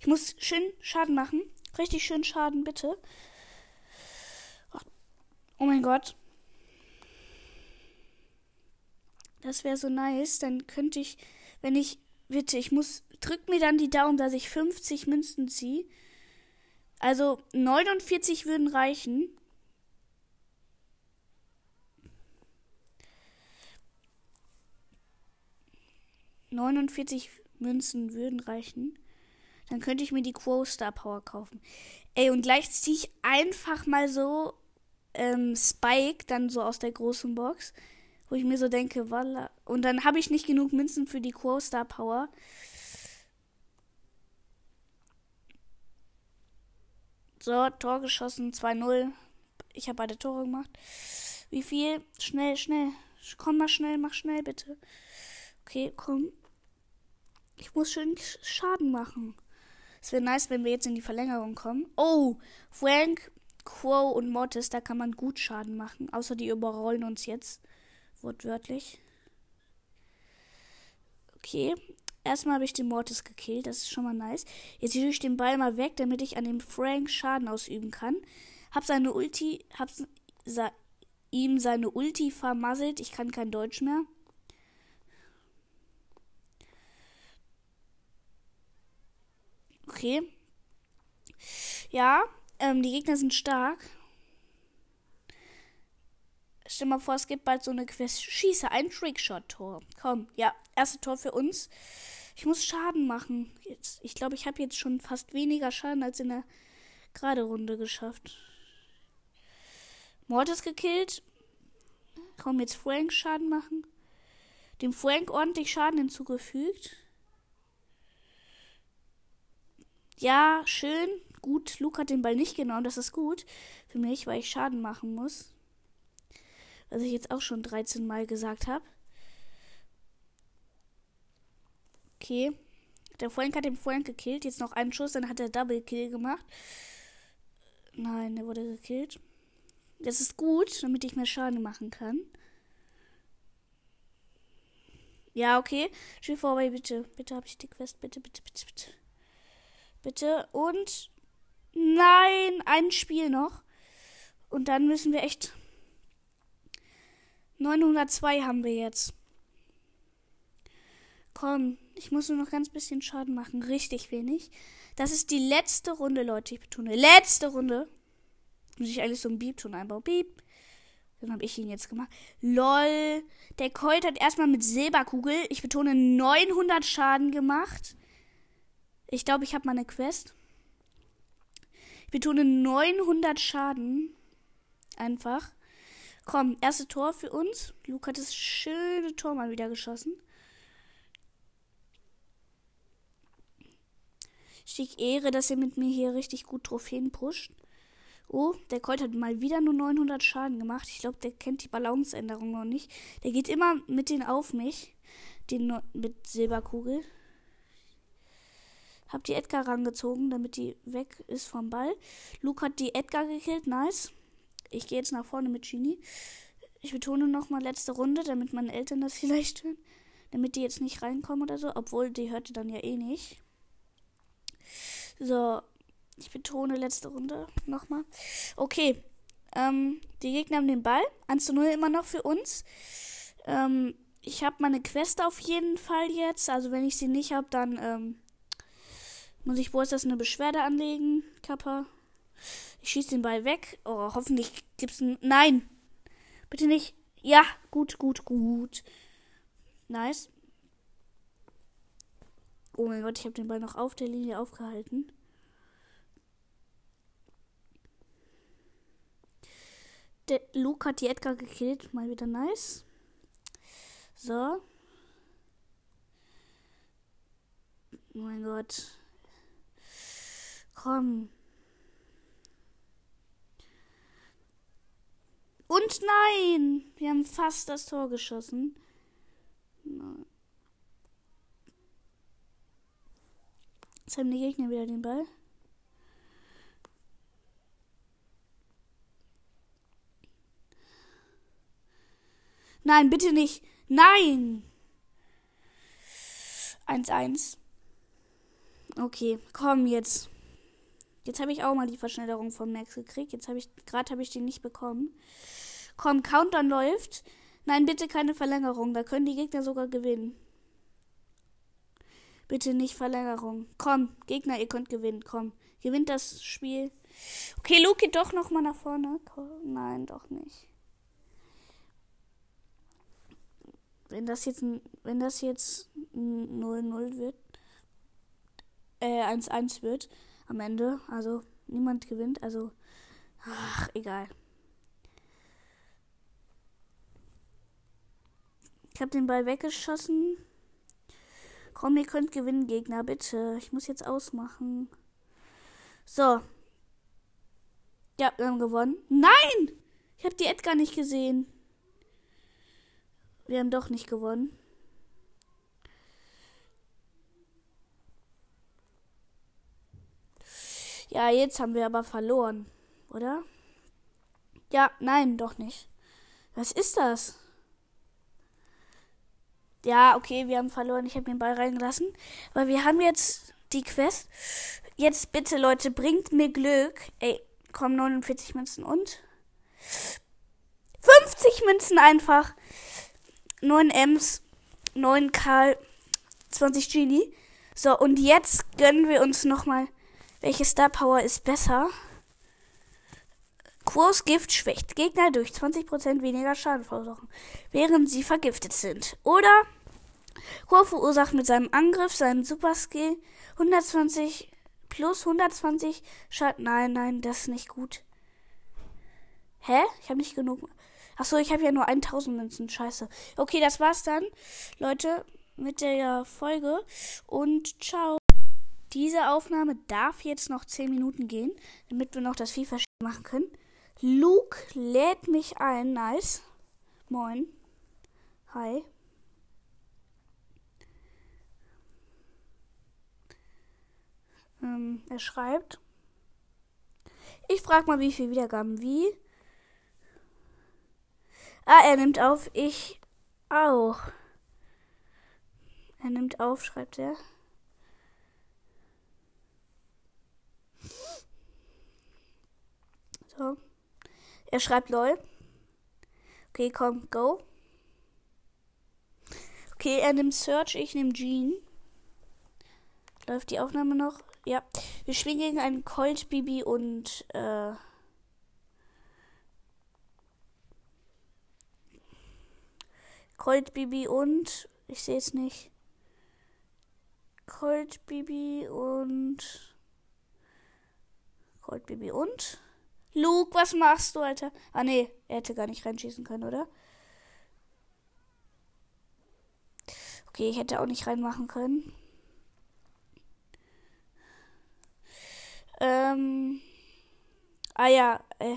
Ich muss schön Schaden machen. Richtig schön Schaden, bitte. Oh mein Gott. Das wäre so nice. Dann könnte ich, wenn ich, bitte, ich muss, drück mir dann die Daumen, dass ich 50 Münzen ziehe. Also 49 würden reichen. Neunundvierzig Münzen würden reichen. Dann könnte ich mir die Quo Star Power kaufen. Ey, und gleich ziehe ich einfach mal so ähm, Spike dann so aus der großen Vox wo ich mir so denke, Walla. Und dann habe ich nicht genug Münzen für die Quo Star Power. So, Tor geschossen, 2-0. Ich habe beide Tore gemacht. Wie viel? Schnell, schnell. Komm mal schnell, mach schnell bitte. Okay, komm. Ich muss schön Schaden machen. Es wäre nice, wenn wir jetzt in die Verlängerung kommen. Oh, Frank, Quo und Mortis, da kann man gut Schaden machen. Außer die überrollen uns jetzt. Wortwörtlich. Okay. Erstmal habe ich den Mortis gekillt. Das ist schon mal nice. Jetzt tue ich den Ball mal weg, damit ich an dem Frank Schaden ausüben kann. Hab seine Ulti. Hab ihm seine Ulti vermasselt. Ich kann kein Deutsch mehr. Okay. Ja, ähm, die Gegner sind stark. Stell mal vor, es gibt bald so eine Quest. Schieße ein Trickshot-Tor. Komm, ja, erste Tor für uns. Ich muss Schaden machen. Jetzt, ich glaube, ich habe jetzt schon fast weniger Schaden als in der gerade Runde geschafft. Mortis gekillt. Komm, jetzt Frank Schaden machen. Dem Frank ordentlich Schaden hinzugefügt. Ja, schön. Gut, Luke hat den Ball nicht genommen. Das ist gut für mich, weil ich Schaden machen muss was ich jetzt auch schon 13 Mal gesagt habe. Okay. Der Frank hat den Frank gekillt. Jetzt noch einen Schuss, dann hat er Double Kill gemacht. Nein, der wurde gekillt. Das ist gut, damit ich mehr Schaden machen kann. Ja, okay. Spiel vorbei, bitte. Bitte habe ich die Quest. Bitte, bitte, bitte, bitte. Bitte. Und. Nein, ein Spiel noch. Und dann müssen wir echt 902 haben wir jetzt. Komm, ich muss nur noch ganz bisschen Schaden machen. Richtig wenig. Das ist die letzte Runde, Leute. Ich betone, letzte Runde. Muss ich eigentlich so einen Beep-Ton einbauen. Beep. Dann habe ich ihn jetzt gemacht. LOL. Der Colt hat erstmal mit Silberkugel, ich betone, 900 Schaden gemacht. Ich glaube, ich habe mal eine Quest. Ich betone 900 Schaden. Einfach. Komm, erste Tor für uns. Luke hat das schöne Tor mal wieder geschossen. Schick Ehre, dass er mit mir hier richtig gut Trophäen pusht. Oh, der Colt hat mal wieder nur 900 Schaden gemacht. Ich glaube, der kennt die Balanceänderung noch nicht. Der geht immer mit denen auf mich. Den mit Silberkugel. Hab die Edgar rangezogen, damit die weg ist vom Ball. Luke hat die Edgar gekillt. Nice. Ich gehe jetzt nach vorne mit Genie. Ich betone nochmal letzte Runde, damit meine Eltern das <laughs> vielleicht hören. Damit die jetzt nicht reinkommen oder so. Obwohl, die hörte dann ja eh nicht. So, ich betone letzte Runde nochmal. Okay. Ähm, die Gegner haben den Ball. 1 zu 0 immer noch für uns. Ähm, ich habe meine Quest auf jeden Fall jetzt. Also wenn ich sie nicht habe, dann ähm, muss ich wo ist das eine Beschwerde anlegen, Kappa. Ich schieße den Ball weg. Oh, hoffentlich gibt's ein. Nein! Bitte nicht. Ja, gut, gut, gut. Nice. Oh mein Gott, ich habe den Ball noch auf der Linie aufgehalten. Der Luke hat die Edgar gekillt. Mal wieder nice. So. Oh mein Gott. Komm. Und nein! Wir haben fast das Tor geschossen. Jetzt haben die Gegner wieder den Ball. Nein, bitte nicht. Nein! 1-1. Okay, komm jetzt. Jetzt habe ich auch mal die Verschnellerung von Max gekriegt. Jetzt habe ich gerade habe ich die nicht bekommen. Komm, Countdown läuft. Nein, bitte keine Verlängerung. Da können die Gegner sogar gewinnen. Bitte nicht Verlängerung. Komm, Gegner, ihr könnt gewinnen. Komm, gewinnt das Spiel. Okay, Luke geht doch noch mal nach vorne. Nein, doch nicht. Wenn das jetzt wenn das jetzt 0-0 wird, äh, 1-1 wird am Ende, also niemand gewinnt, also ach, egal. Ich habe den Ball weggeschossen. Komm, ihr könnt gewinnen, Gegner, bitte. Ich muss jetzt ausmachen. So. Ja, wir haben gewonnen. Nein! Ich habe die Edgar nicht gesehen. Wir haben doch nicht gewonnen. Ja, jetzt haben wir aber verloren, oder? Ja, nein, doch nicht. Was ist das? Ja, okay, wir haben verloren. Ich habe den Ball reingelassen. Aber wir haben jetzt die Quest. Jetzt bitte, Leute, bringt mir Glück. Ey, komm, 49 Münzen und 50 Münzen einfach. 9 Ms, 9 Karl, 20 Genie. So, und jetzt gönnen wir uns nochmal, welche Star Power ist besser. Kurs Gift schwächt Gegner durch 20% weniger Schaden verursachen, während sie vergiftet sind. Oder Kur verursacht mit seinem Angriff, seinem Super Skill 120 plus 120 Schaden. Nein, nein, das ist nicht gut. Hä? Ich habe nicht genug. Achso, ich habe ja nur 1000 Münzen. Scheiße. Okay, das war's dann, Leute, mit der Folge. Und ciao. Diese Aufnahme darf jetzt noch 10 Minuten gehen, damit wir noch das FIFA machen können. Luke lädt mich ein. Nice. Moin. Hi. Ähm, er schreibt. Ich frage mal, wie viele Wiedergaben. Wie? Ah, er nimmt auf. Ich auch. Er nimmt auf, schreibt er. So. Er schreibt lol. Okay, komm, go. Okay, er nimmt Search, ich nehme Jean. Läuft die Aufnahme noch? Ja. Wir spielen gegen einen Colt, Bibi und äh, Colt, Bibi und ich sehe es nicht. Colt, Bibi und Goldbaby und? Luke, was machst du, Alter? Ah, nee, er hätte gar nicht reinschießen können, oder? Okay, ich hätte auch nicht reinmachen können. Ähm. Ah ja, äh.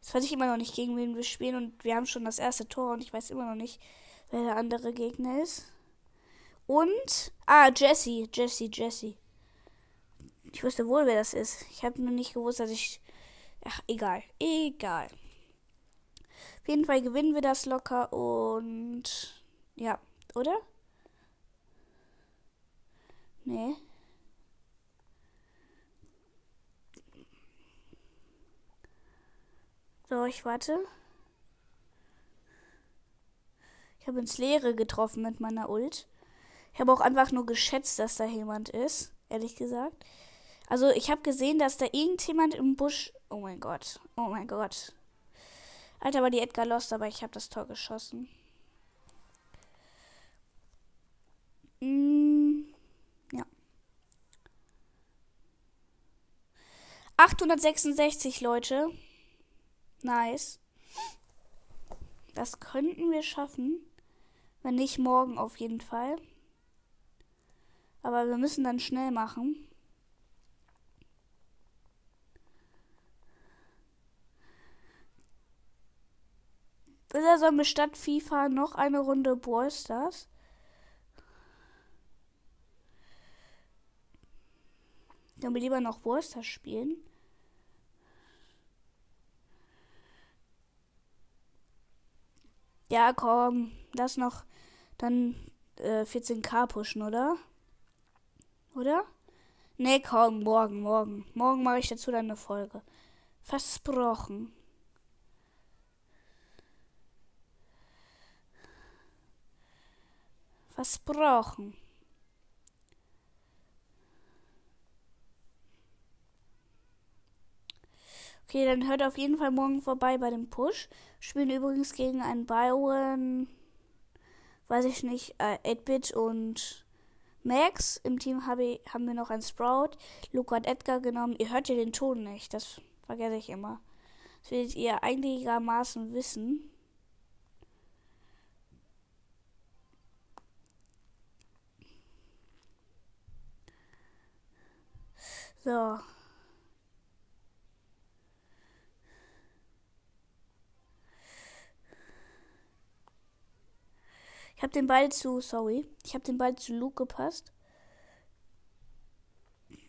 Jetzt weiß ich immer noch nicht, gegen wen wir spielen und wir haben schon das erste Tor und ich weiß immer noch nicht, wer der andere Gegner ist. Und. Ah, Jesse, Jesse, Jesse. Ich wusste wohl, wer das ist. Ich habe nur nicht gewusst, dass ich. Ach, egal. Egal. Auf jeden Fall gewinnen wir das locker und. Ja, oder? Nee. So, ich warte. Ich habe ins Leere getroffen mit meiner Ult. Ich habe auch einfach nur geschätzt, dass da jemand ist, ehrlich gesagt. Also, ich habe gesehen, dass da irgendjemand im Busch. Oh mein Gott. Oh mein Gott. Alter, war die Edgar lost, aber ich habe das Tor geschossen. Mm, ja. 866 Leute. Nice. Das könnten wir schaffen. Wenn nicht morgen auf jeden Fall. Aber wir müssen dann schnell machen. Oder sollen wir statt FIFA noch eine Runde Brawl Stars? Dann wir lieber noch Brawl Stars spielen. Ja, komm, lass noch dann äh, 14k pushen, oder? Oder? Nee, komm, morgen, morgen. Morgen mache ich dazu dann eine Folge. Versprochen. Versprochen. Okay, dann hört auf jeden Fall morgen vorbei bei dem Push. Spielen übrigens gegen einen Byron, weiß ich nicht, äh, 8-Bit und Max. Im Team hab ich, haben wir noch einen Sprout. Luke hat Edgar genommen. Ihr hört ja den Ton nicht, das vergesse ich immer. Das werdet ihr einigermaßen wissen. So. Ich habe den Ball zu, sorry, ich habe den Ball zu Luke gepasst.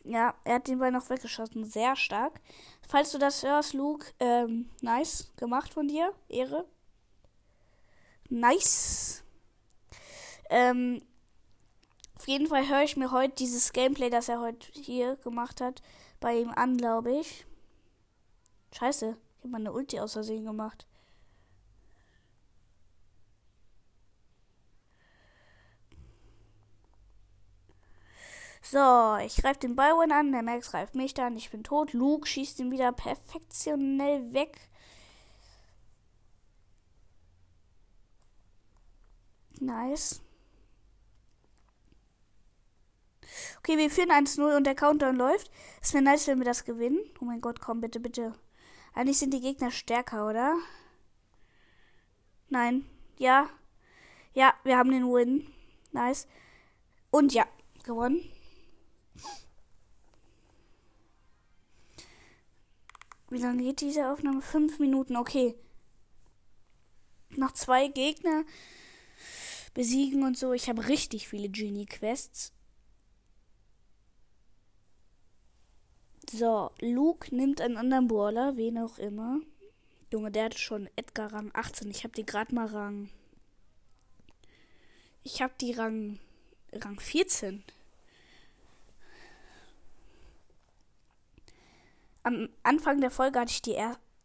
Ja, er hat den Ball noch weggeschossen. Sehr stark. Falls du das hörst, Luke, ähm, nice gemacht von dir. Ehre. Nice. Ähm, auf jeden Fall höre ich mir heute dieses Gameplay, das er heute hier gemacht hat, bei ihm an, glaube ich. Scheiße, ich habe meine Ulti aus Versehen gemacht. So, ich greife den Byron an, der Max greift mich an, ich bin tot. Luke schießt ihn wieder perfektionell weg. Nice. Okay, wir führen 1-0 und der Countdown läuft. Es wäre nice, wenn wir das gewinnen. Oh mein Gott, komm, bitte, bitte. Eigentlich sind die Gegner stärker, oder? Nein. Ja. Ja, wir haben den Win. Nice. Und ja, gewonnen. Wie lange geht diese Aufnahme? Fünf Minuten, okay. Noch zwei Gegner besiegen und so. Ich habe richtig viele Genie-Quests. So, Luke nimmt einen anderen Brawler, wen auch immer. Junge, der hat schon Edgar Rang 18. Ich habe die gerade mal Rang. Ich habe die Rang Rang 14. am Anfang der Folge hatte ich die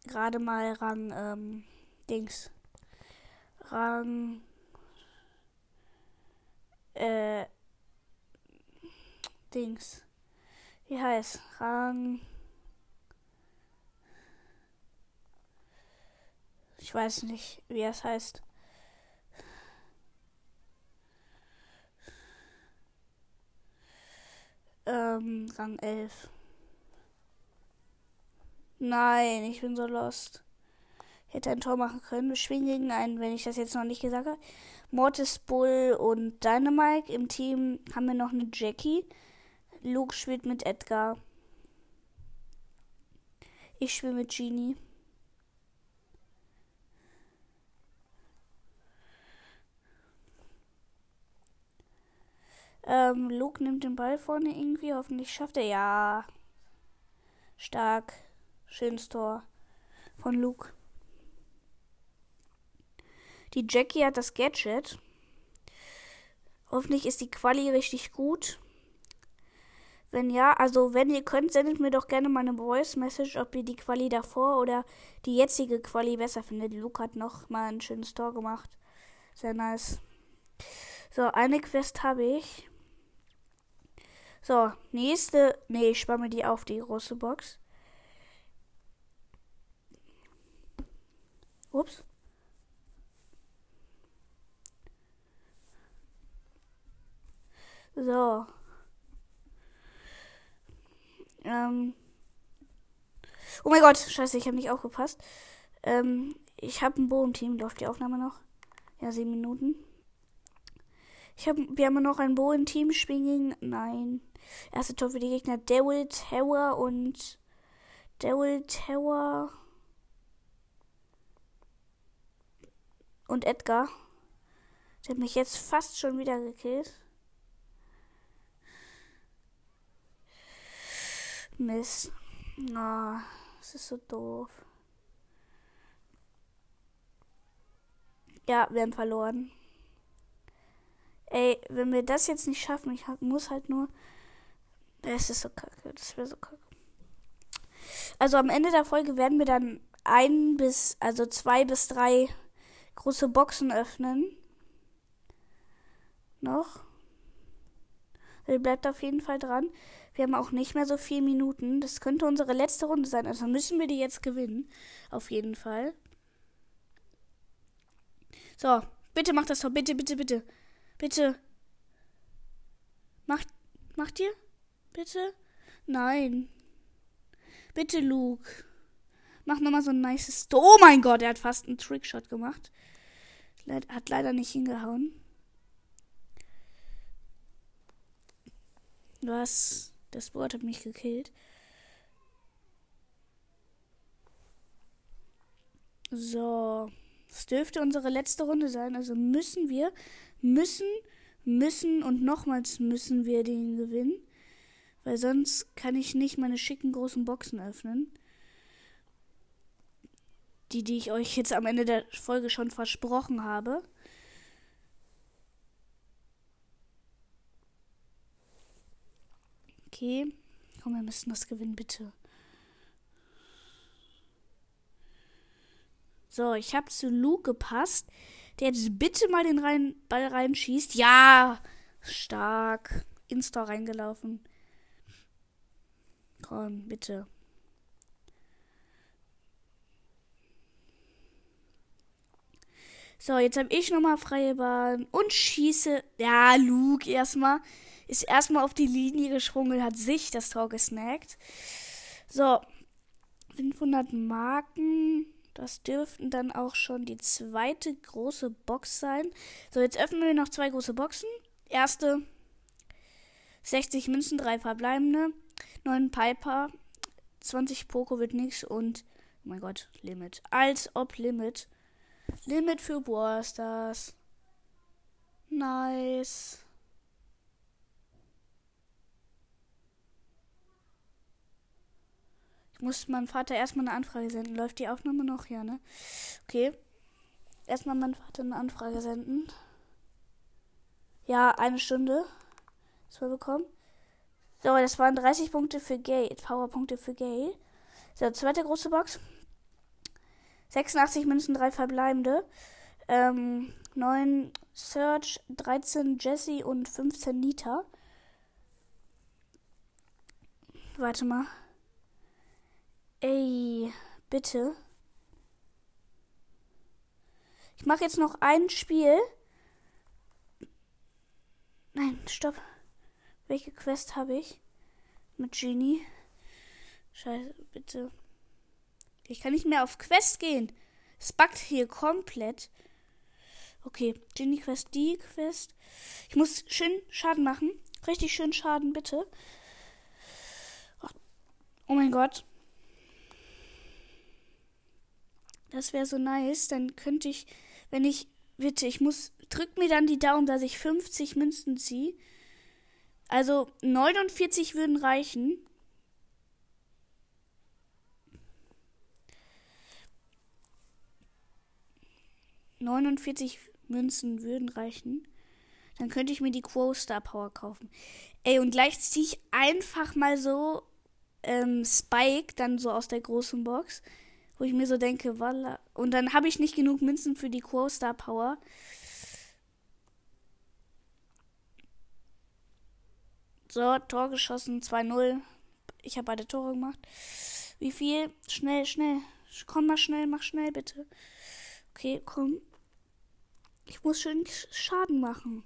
gerade mal Rang ähm, Dings. Rang äh Dings. Wie heißt? Rang Ich weiß nicht, wie es heißt. Ähm, Rang 11. Nein, ich bin so lost. Ich hätte ein Tor machen können. Wir spielen gegen einen, wenn ich das jetzt noch nicht gesagt habe. Mortis Bull und Dynamite. Im Team haben wir noch eine Jackie. Luke spielt mit Edgar. Ich spiele mit Genie. Ähm, Luke nimmt den Ball vorne irgendwie. Hoffentlich schafft er. Ja. Stark. Schönes Tor von Luke. Die Jackie hat das Gadget. Hoffentlich ist die Quali richtig gut. Wenn ja, also wenn ihr könnt, sendet mir doch gerne mal eine Voice Message, ob ihr die Quali davor oder die jetzige Quali besser findet. Luke hat noch mal ein schönes Tor gemacht. Sehr nice. So, eine Quest habe ich. So, nächste. Nee, ich spare die auf, die große Box. Ups. So. Ähm. Oh mein Gott, scheiße, ich habe nicht aufgepasst. Ähm, ich habe ein Bo-Team. Läuft die Aufnahme noch? Ja, sieben Minuten. Ich hab, wir haben noch ein Bo im Team spielen. Nein. Erste Tor für die Gegner. Devil Tower und Devil Tower und Edgar. Der hat mich jetzt fast schon wieder gekillt. Mist. Oh, das ist so doof. Ja, wir haben verloren. Ey, wenn wir das jetzt nicht schaffen, ich muss halt nur. Es ist so kacke. Das wäre so kacke. Also am Ende der Folge werden wir dann ein bis, also zwei bis drei große Boxen öffnen. Noch. Ihr bleibt auf jeden Fall dran. Wir haben auch nicht mehr so viele Minuten. Das könnte unsere letzte Runde sein. Also müssen wir die jetzt gewinnen. Auf jeden Fall. So, bitte macht das Tor. Bitte, bitte, bitte. Bitte. Macht, macht ihr? Bitte? Nein. Bitte, Luke. Mach nochmal so ein nices Tor. Oh mein Gott, er hat fast einen Trickshot gemacht. Hat leider nicht hingehauen. Was? Das Board hat mich gekillt. So. Es dürfte unsere letzte Runde sein. Also müssen wir, müssen, müssen und nochmals müssen wir den gewinnen. Weil sonst kann ich nicht meine schicken großen Boxen öffnen. Die, die ich euch jetzt am Ende der Folge schon versprochen habe. Okay. Komm, wir müssen das gewinnen, bitte. So, ich habe zu Luke gepasst. Der jetzt bitte mal den rein, Ball reinschießt. Ja, stark. Insta reingelaufen. Komm, bitte. So, jetzt habe ich nochmal freie Bahn und schieße. Ja, Luke erstmal ist erstmal auf die Linie gesprungen, hat sich das Tor gesnackt. So, 500 Marken. Das dürften dann auch schon die zweite große Box sein. So, jetzt öffnen wir noch zwei große Boxen. Erste 60 Münzen, drei verbleibende. 9 Piper, 20 Poco wird nix und, oh mein Gott, Limit. Als ob Limit. Limit für Brawl Stars. Nice. Ich muss meinem Vater erstmal eine Anfrage senden. Läuft die Aufnahme noch? Ja, ne? Okay. Erstmal meinem Vater eine Anfrage senden. Ja, eine Stunde. Das wir bekommen. So, das waren 30 Punkte für Gay. Powerpunkte für Gay. So, zweite große Box. 86 Münzen, 3 verbleibende. Ähm, 9 Search, 13 Jesse und 15 Nita. Warte mal. Ey, bitte. Ich mache jetzt noch ein Spiel. Nein, stopp. Welche Quest habe ich? Mit Genie. Scheiße, bitte. Ich kann nicht mehr auf Quest gehen. Es backt hier komplett. Okay, Genie Quest, die Quest. Ich muss schön Schaden machen. Richtig schön Schaden, bitte. Oh mein Gott. Das wäre so nice. Dann könnte ich, wenn ich, bitte, ich muss, drück mir dann die Daumen, dass ich 50 Münzen ziehe. Also 49 würden reichen. Neunundvierzig Münzen würden reichen. Dann könnte ich mir die Quo Star Power kaufen. Ey, und gleich ziehe ich einfach mal so ähm, Spike dann so aus der großen Box. Wo ich mir so denke, walla. Und dann habe ich nicht genug Münzen für die Quo Star Power. So, Tor geschossen, 2-0. Ich habe beide Tore gemacht. Wie viel? Schnell, schnell. Komm mal schnell, mach schnell bitte. Okay, komm. Ich muss schön Schaden machen.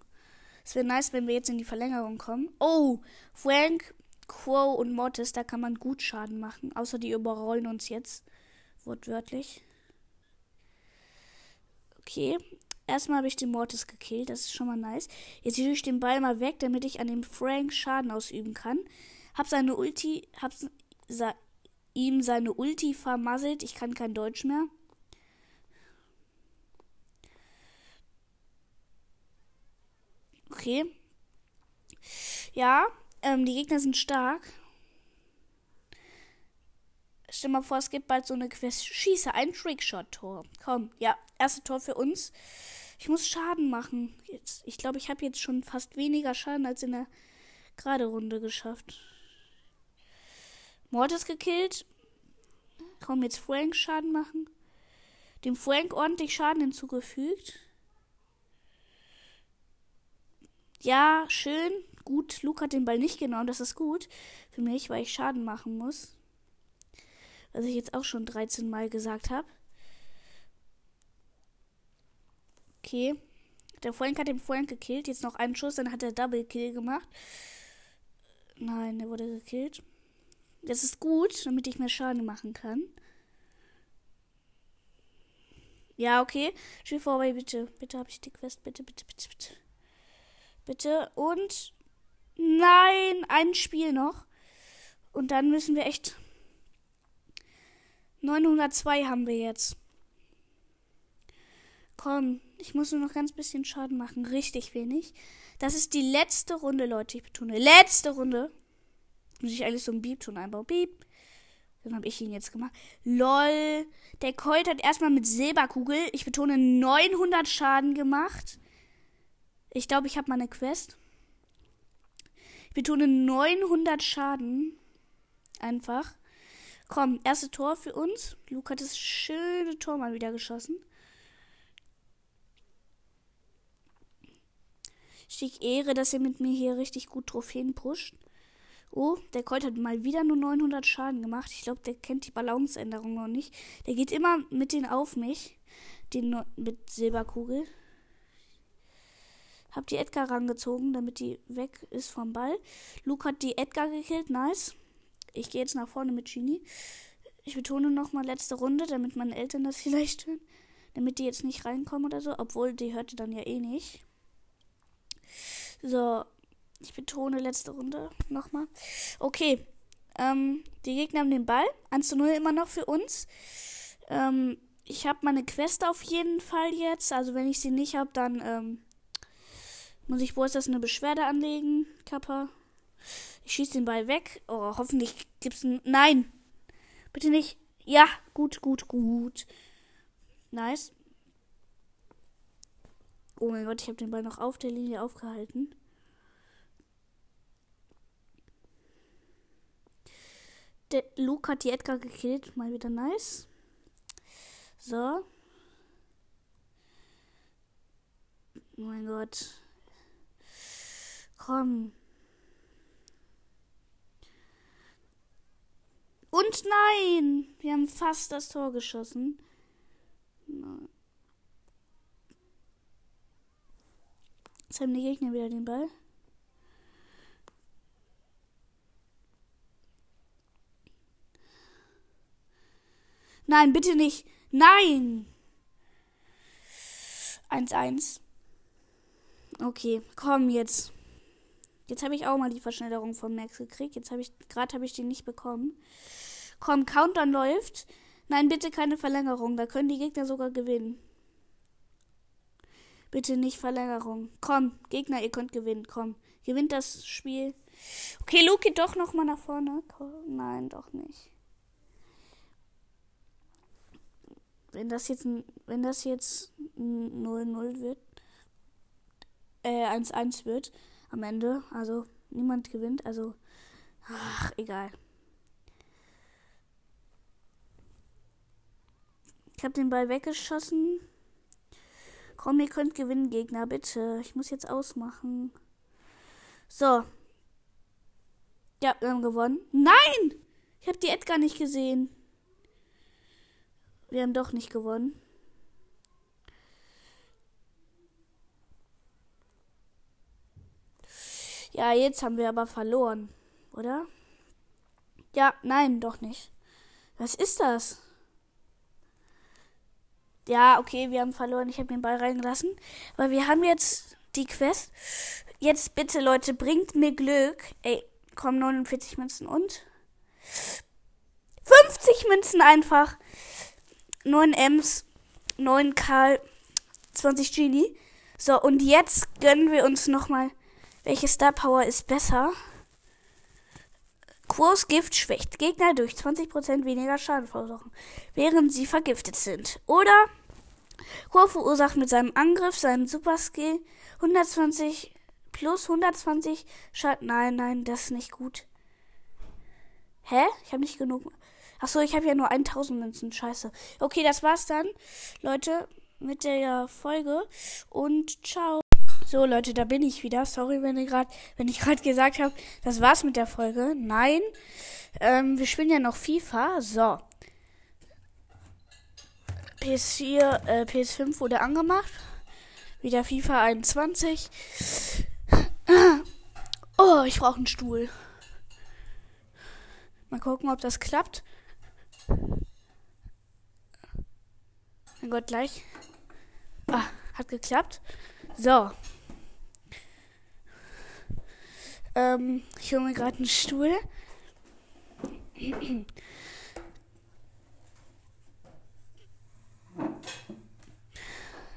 Es wäre nice, wenn wir jetzt in die Verlängerung kommen. Oh, Frank, Quo und Mortis, da kann man gut Schaden machen. Außer die überrollen uns jetzt. Wortwörtlich. Okay, Erstmal habe ich den Mortis gekillt, das ist schon mal nice. Jetzt tue ich den Ball mal weg, damit ich an dem Frank Schaden ausüben kann. Hab seine Ulti, hab sa ihm seine Ulti vermasselt. Ich kann kein Deutsch mehr. Okay. Ja, ähm, die Gegner sind stark. Stell mal vor, es gibt bald so eine Quest. Schieße ein Trickshot-Tor. Komm, ja, erste Tor für uns. Ich muss Schaden machen. Jetzt, ich glaube, ich habe jetzt schon fast weniger Schaden als in der gerade Runde geschafft. Mortis gekillt. Komm, jetzt Frank Schaden machen. Dem Frank ordentlich Schaden hinzugefügt. Ja, schön. Gut, Luke hat den Ball nicht genommen. Das ist gut für mich, weil ich Schaden machen muss. Was ich jetzt auch schon 13 Mal gesagt habe. Okay. Der Frank hat den Frank gekillt. Jetzt noch einen Schuss, dann hat er Double Kill gemacht. Nein, der wurde gekillt. Das ist gut, damit ich mehr Schaden machen kann. Ja, okay. Spiel vorbei, bitte. Bitte habe ich die Quest. Bitte, bitte, bitte, bitte. Bitte. Und. Nein, ein Spiel noch. Und dann müssen wir echt. 902 haben wir jetzt. Komm, ich muss nur noch ganz bisschen Schaden machen. Richtig wenig. Das ist die letzte Runde, Leute. Ich betone, letzte Runde. Muss ich eigentlich so einen Beep-Ton einbauen. Beep. Dann habe ich ihn jetzt gemacht. LOL. Der Colt hat erstmal mit Silberkugel, ich betone, 900 Schaden gemacht. Ich glaube, ich habe mal eine Quest. Ich betone 900 Schaden. Einfach. Komm, erste Tor für uns. Luke hat das schöne Tor mal wieder geschossen. Stieg Ehre, dass er mit mir hier richtig gut Trophäen pusht. Oh, der Colt hat mal wieder nur 900 Schaden gemacht. Ich glaube, der kennt die Balanceänderung noch nicht. Der geht immer mit den auf mich. Den mit Silberkugel. Hab die Edgar rangezogen, damit die weg ist vom Ball. Luke hat die Edgar gekillt. Nice. Ich gehe jetzt nach vorne mit Genie. Ich betone nochmal letzte Runde, damit meine Eltern das <laughs> vielleicht hören. Damit die jetzt nicht reinkommen oder so. Obwohl, die hörte dann ja eh nicht. So, ich betone letzte Runde nochmal. Okay, ähm, die Gegner haben den Ball. 1 zu 0 immer noch für uns. Ähm, ich habe meine Quest auf jeden Fall jetzt. Also wenn ich sie nicht habe, dann ähm, muss ich, wo ist das, eine Beschwerde anlegen, Kappa. Ich schieße den Ball weg. Oh, hoffentlich gibt's ein. Nein! Bitte nicht. Ja, gut, gut, gut. Nice. Oh mein Gott, ich habe den Ball noch auf der Linie aufgehalten. Der Luke hat die Edgar gekillt. Mal wieder nice. So. Oh mein Gott. Komm. Und nein! Wir haben fast das Tor geschossen. Jetzt haben die Gegner wieder den Ball. Nein, bitte nicht. Nein. 1-1. Okay, komm jetzt. Jetzt habe ich auch mal die Verschnellerung von Max gekriegt. Jetzt habe ich gerade habe ich die nicht bekommen. Komm, Countdown läuft. Nein, bitte keine Verlängerung. Da können die Gegner sogar gewinnen. Bitte nicht Verlängerung. Komm, Gegner, ihr könnt gewinnen. Komm, gewinnt das Spiel. Okay, Luke geht doch noch mal nach vorne. Nein, doch nicht. Wenn das jetzt wenn das jetzt 0-0 wird, äh 1-1 wird am Ende, also niemand gewinnt, also ach, egal. Ich habe den Ball weggeschossen. Komm, ihr könnt gewinnen, Gegner, bitte. Ich muss jetzt ausmachen. So. Ja, wir haben gewonnen. Nein! Ich habe die Edgar nicht gesehen. Wir haben doch nicht gewonnen. Ja, jetzt haben wir aber verloren, oder? Ja, nein, doch nicht. Was ist das? Ja, okay, wir haben verloren. Ich habe den Ball reingelassen. Aber wir haben jetzt die Quest. Jetzt bitte, Leute, bringt mir Glück. Ey, komm, 49 Münzen und 50 Münzen einfach. 9 Ms, 9 Karl, 20 Genie. So, und jetzt gönnen wir uns nochmal, welche Star Power ist besser. Kurs Gift schwächt Gegner durch 20% weniger Schaden verursachen, während sie vergiftet sind. Oder Kurs verursacht mit seinem Angriff, seinem Superskill 120 plus 120 Schaden. Nein, nein, das ist nicht gut. Hä? Ich habe nicht genug. Achso, ich habe ja nur 1000 Münzen. Scheiße. Okay, das war's dann, Leute, mit der Folge. Und ciao. So, Leute, da bin ich wieder. Sorry, wenn, ihr grad, wenn ich gerade gesagt habe, das war's mit der Folge. Nein. Ähm, wir spielen ja noch FIFA. So. PS4, äh, PS5 wurde angemacht. Wieder FIFA 21. <clears throat> Oh, ich brauche einen Stuhl. Mal gucken, ob das klappt. Mein Gott, gleich. Ah, hat geklappt. So. Ähm, ich hole mir gerade einen Stuhl.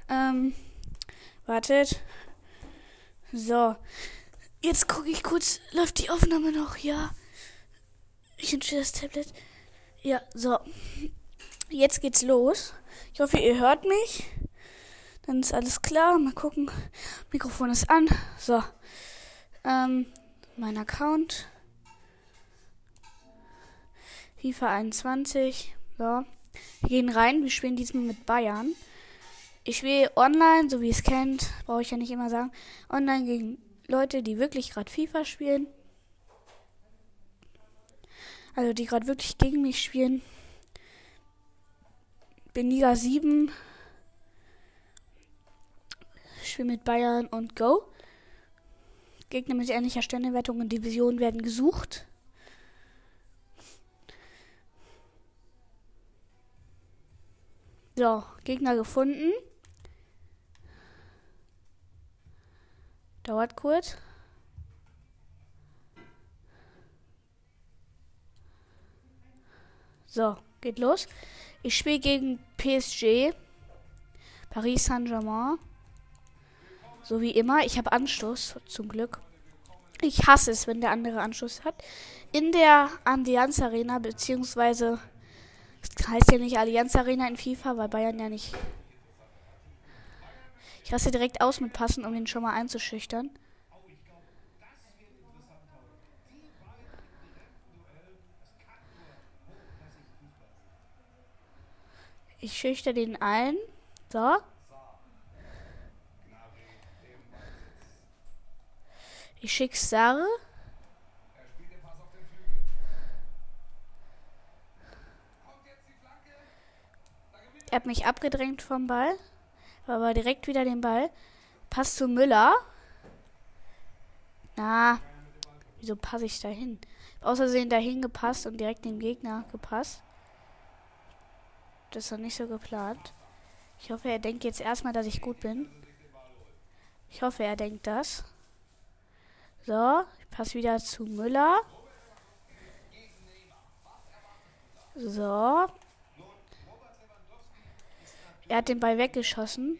ähm, wartet. So. Jetzt gucke ich kurz. Läuft die Aufnahme noch? Ja. Ich entstehe das Tablet. Ja, so. Jetzt geht's los. Ich hoffe, ihr hört mich. Dann ist alles klar. Mal gucken. Mikrofon ist an. So. Ähm, mein Account. FIFA 21. So. Wir gehen rein. Wir spielen diesmal mit Bayern. Ich spiele online, so wie ihr es kennt. Brauche ich ja nicht immer sagen. Online gegen Leute, die wirklich gerade FIFA spielen. Also die gerade wirklich gegen mich spielen. Bin Liga 7. Spiele mit Bayern und Go. Gegner mit ähnlicher Ständewertung und Division werden gesucht. So, Gegner gefunden. Dauert kurz. So, geht los. Ich spiele gegen PSG. Paris Saint-Germain. So wie immer. Ich habe Anstoß, zum Glück. Ich hasse es, wenn der andere Anschluss hat. In der Allianz Arena, beziehungsweise, das heißt ja nicht Allianz Arena in FIFA, weil Bayern ja nicht. Ich raste direkt aus mit Passen, um ihn schon mal einzuschüchtern. Ich schüchter den ein. So. Ich schick Sarre. Er hat mich abgedrängt vom Ball. Aber direkt wieder den Ball. Pass zu Müller. Na, wieso passe ich da hin? Außersehen dahin gepasst und direkt dem Gegner gepasst. das noch nicht so geplant. Ich hoffe, er denkt jetzt erstmal, dass ich gut bin. Ich hoffe, er denkt das. So, ich passe wieder zu Müller. So. Er hat den Ball weggeschossen.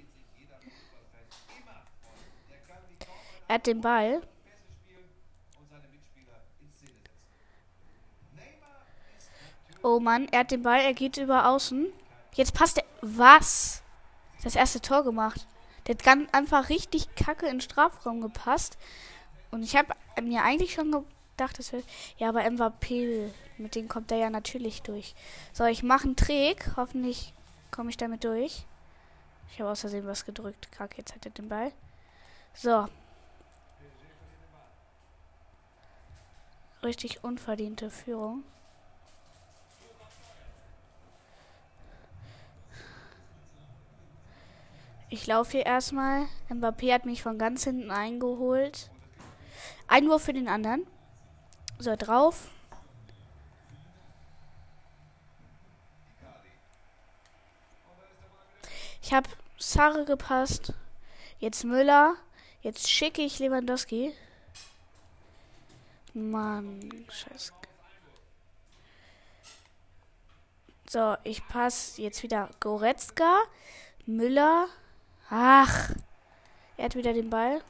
Er hat den Ball. Oh Mann, er hat den Ball, er geht über außen. Jetzt passt er. Was? Das erste Tor gemacht. Der hat ganz einfach richtig kacke in den Strafraum gepasst. Und ich habe mir eigentlich schon gedacht, dass wir. Ja, aber MVP, mit dem kommt er ja natürlich durch. So, ich mache einen Trick. Hoffentlich komme ich damit durch. Ich habe außerdem was gedrückt. Kack, jetzt hat er den Ball. So. Richtig unverdiente Führung. Ich laufe hier erstmal. Mbappé hat mich von ganz hinten eingeholt. Einwurf für den anderen. So, drauf. Ich habe Sarre gepasst. Jetzt Müller. Jetzt schicke ich Lewandowski. Mann, scheiße. So, ich passe jetzt wieder Goretzka, Müller, Ach. Er hat wieder den Ball.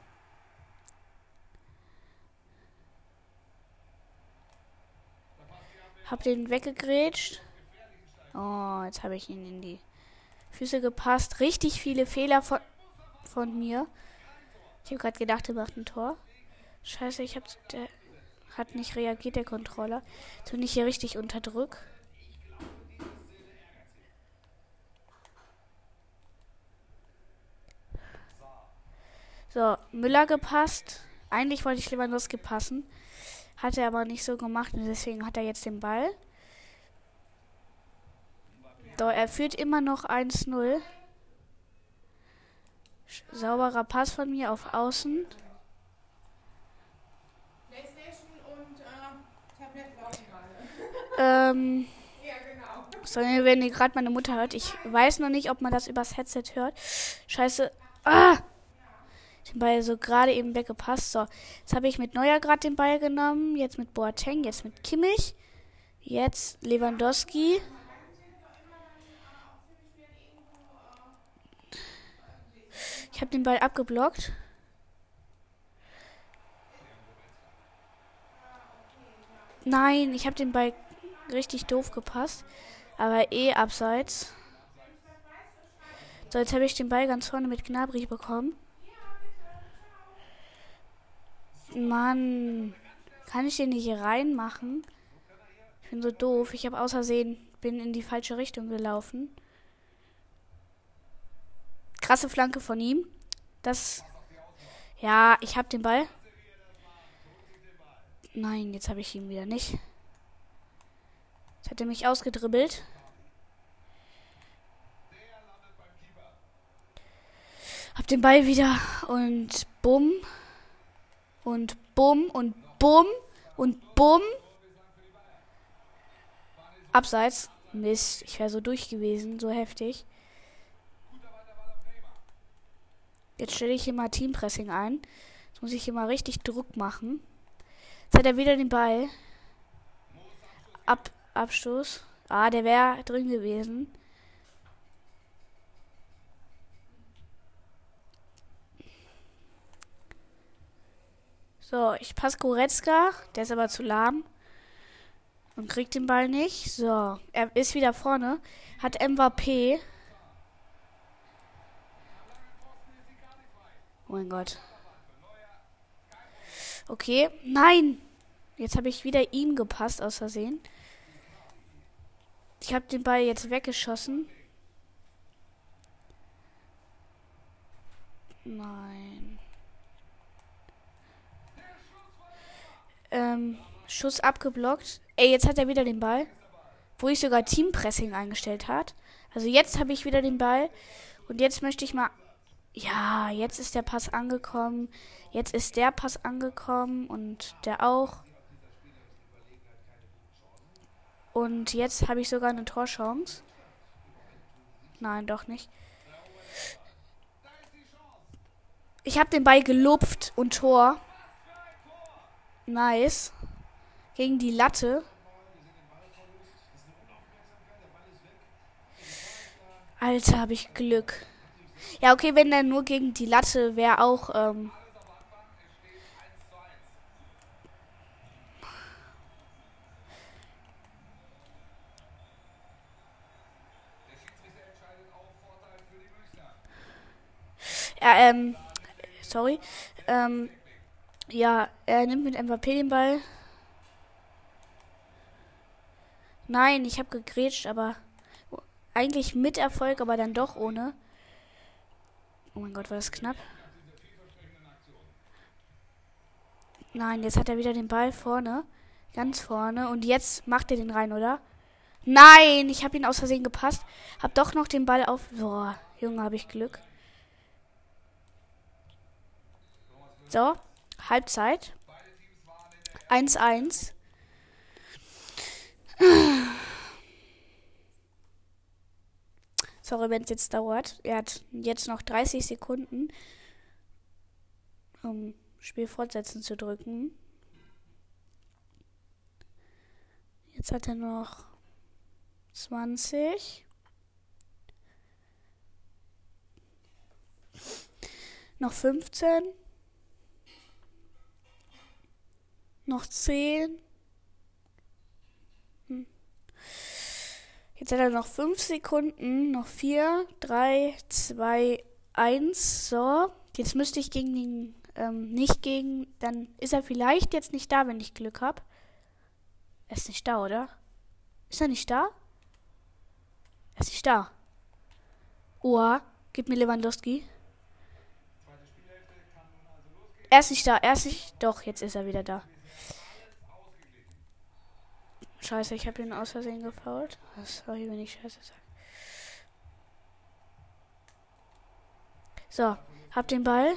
Hab den weggegrätscht. Oh, jetzt habe ich ihn in die Füße gepasst. Richtig viele Fehler von, von mir. Ich habe gerade gedacht, er macht ein Tor. Scheiße, ich hab. Der hat nicht reagiert, der Controller. Jetzt bin ich hier richtig unter Druck. So, Müller gepasst. Eigentlich wollte ich Lewandowski passen. Hat er aber nicht so gemacht und deswegen hat er jetzt den Ball. So, er führt immer noch 1-0. Sauberer Pass von mir auf Außen. ähm. <laughs> Ja, genau. So, wenn ihr gerade meine Mutter hört. Ich weiß noch nicht, ob man das übers Headset hört. Scheiße. Ah! Den Ball so gerade eben weggepasst. So, jetzt habe ich mit Neuer gerade den Ball genommen, jetzt mit Boateng, jetzt mit Kimmich, jetzt Lewandowski. Ich habe den Ball abgeblockt. Nein, ich habe den Ball richtig doof gepasst. Aber eh abseits. So, jetzt habe ich den Ball ganz vorne mit Gnabry bekommen. Mann. Kann ich den nicht hier reinmachen? Ich bin so doof. Ich habe außersehen bin in die falsche Richtung gelaufen. Krasse Flanke von ihm. Das. Ja, ich habe den Ball. Nein, jetzt habe ich ihn wieder nicht. Jetzt hat er mich ausgedribbelt. Hab den Ball wieder und bumm. Und bumm und bumm und bumm. Abseits. Mist, ich wäre so durch gewesen, so heftig. Jetzt stelle ich hier mal Teampressing ein. Jetzt muss ich hier mal richtig Druck machen. Jetzt hat er wieder den Ball. Ab Abstoß. Ah, der wäre drin gewesen. So, ich passe Goretzka. Der ist aber zu lahm. Und kriegt den Ball nicht. So, er ist wieder vorne. Hat MVP. Oh mein Gott. Okay. Nein! Jetzt habe ich wieder ihm gepasst, aus Versehen. Ich habe den Ball jetzt weggeschossen. Nein. Ähm, Schuss abgeblockt. Ey, jetzt hat er wieder den Ball. Wo ich sogar Teampressing eingestellt hat. Also jetzt habe ich wieder den Ball. Und jetzt möchte ich mal. Ja, jetzt ist der Pass angekommen. Jetzt ist der Pass angekommen und der auch. Und jetzt habe ich sogar eine Torchance. Nein, doch nicht. Ich habe den Ball gelupft und Tor. Nice. Gegen die Latte. Alter, habe ich Glück. Ja, okay, wenn der nur gegen die Latte wäre auch. Ähm ja, ähm, sorry. Ähm, ja, er nimmt mit MVP den Ball. Nein, ich habe gegrätscht, aber eigentlich mit Erfolg, aber dann doch ohne. Oh mein Gott, war das knapp. Nein, jetzt hat er wieder den Ball vorne. Ganz vorne. Und jetzt macht er den rein, oder? Nein, ich habe ihn aus Versehen gepasst. Hab doch noch den Ball auf. Boah, Junge, habe ich Glück. So, Halbzeit. 1-1. Sorry, wenn es jetzt dauert. Er hat jetzt noch 30 Sekunden, um Spiel fortsetzen zu drücken. Jetzt hat er noch 20. Noch 15. Noch 10. Hm. Jetzt hat er noch 5 Sekunden. Noch 4, 3, 2, 1. So. Jetzt müsste ich gegen den, ähm, nicht gegen, dann ist er vielleicht jetzt nicht da, wenn ich Glück habe. Er ist nicht da, oder? Ist er nicht da? Er ist nicht da. Oha, gib mir Lewandowski. Er ist nicht da, er ist nicht. Doch, jetzt ist er wieder da. Scheiße, ich habe ihn aus Versehen gefault. Sorry, wenn ich Scheiße sage. So, hab den Ball.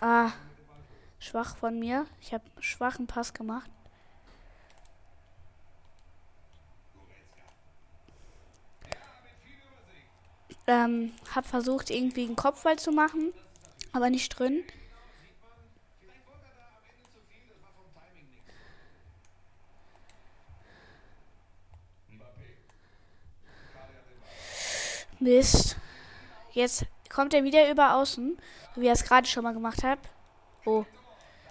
Ah, schwach von mir. Ich habe schwachen Pass gemacht. Ähm, hab versucht irgendwie einen Kopfball zu machen aber nicht drin. Mist. Jetzt kommt er wieder über außen, so wie er es gerade schon mal gemacht hat. Oh.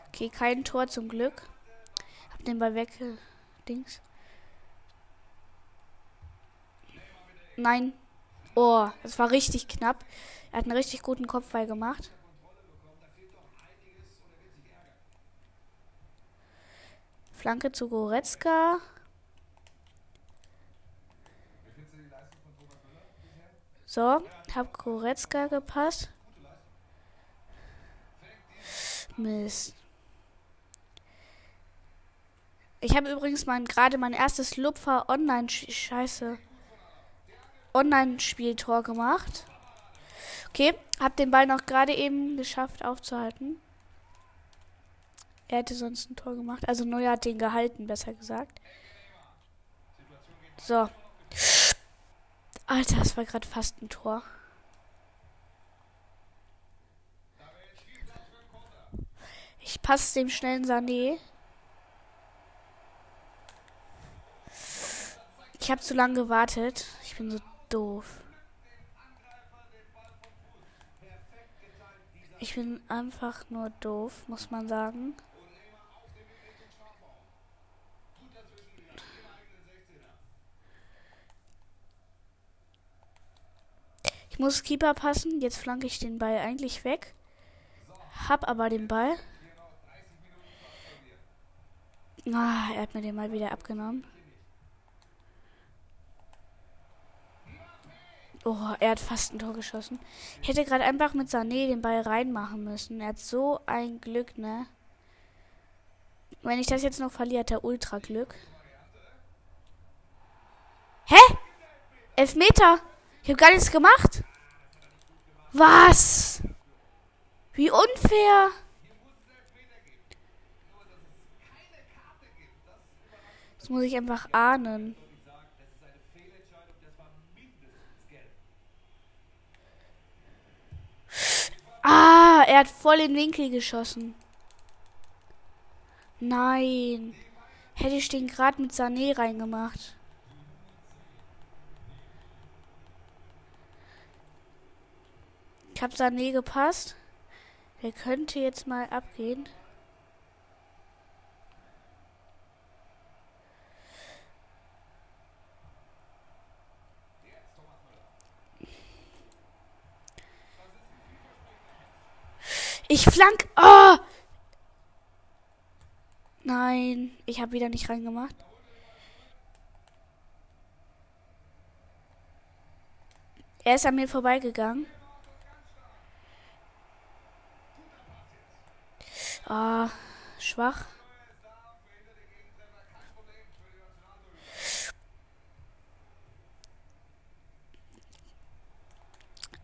Okay, kein Tor zum Glück. Hab den Ball weg. Äh, Dings. Nein. Oh, das war richtig knapp. Er hat einen richtig guten Kopfball gemacht. Flanke zu Goretzka. So, hab Goretzka gepasst. Mist. Ich habe übrigens mein, gerade mein erstes Lupfer Online Scheiße Online Spieltor gemacht. Okay, hab den Ball noch gerade eben geschafft aufzuhalten. Er hätte sonst ein Tor gemacht. Also Neuer hat den gehalten, besser gesagt. So. Alter, das war gerade fast ein Tor. Ich passe dem schnellen Sané. Ich habe zu lange gewartet. Ich bin so doof. Ich bin einfach nur doof, muss man sagen. Muss Keeper passen. Jetzt flanke ich den Ball eigentlich weg. Hab aber den Ball. Ah, er hat mir den mal wieder abgenommen. Oh, er hat fast ein Tor geschossen. Ich hätte gerade einfach mit Sané den Ball reinmachen müssen. Er hat so ein Glück, ne? Wenn ich das jetzt noch verliere, hat er ultra Glück. Hä? Elfmeter? Ich habe gar nichts gemacht. Was? Wie unfair. Das muss ich einfach ahnen. Ah, er hat voll in den Winkel geschossen. Nein. Hätte ich den gerade mit Sané reingemacht. Ich habe Sané gepasst. Der könnte jetzt mal abgehen. Ich flank. Oh! Nein, ich habe wieder nicht reingemacht. Er ist an mir vorbeigegangen. Ah, schwach.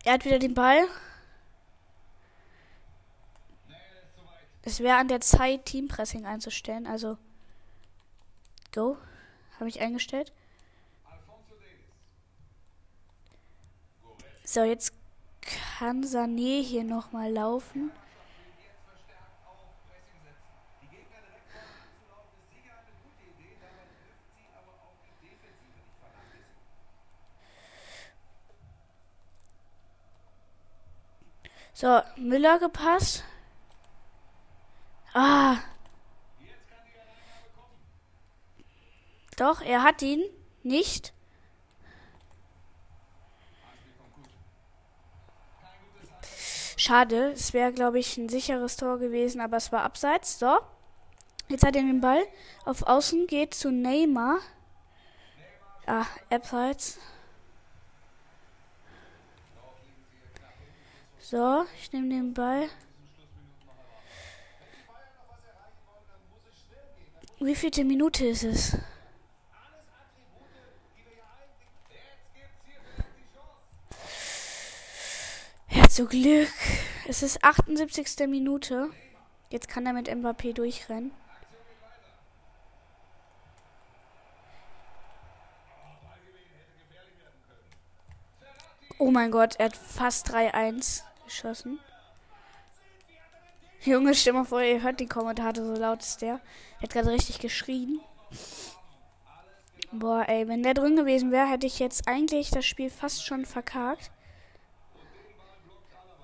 Er hat wieder den Ball. Es wäre an der Zeit, Teampressing einzustellen. Also, go. Habe ich eingestellt. So, jetzt kann Sané hier nochmal laufen. So, Müller gepasst. Ah. Doch, er hat ihn nicht. Schade, es wäre, glaube ich, ein sicheres Tor gewesen, aber es war abseits. So. Jetzt hat er den Ball auf Außen, geht zu Neymar. Ah, abseits. So, ich nehme den Ball. Wie vielte Minute ist es? Ja, zu Glück. Es ist 78. Minute. Jetzt kann er mit Mbappé durchrennen. Oh mein Gott, er hat fast 3-1 geschossen. Junge, stell mal vor, ihr hört die Kommentare, so laut ist der. Er hat gerade richtig geschrien. Boah, ey, wenn der drin gewesen wäre, hätte ich jetzt eigentlich das Spiel fast schon verkackt.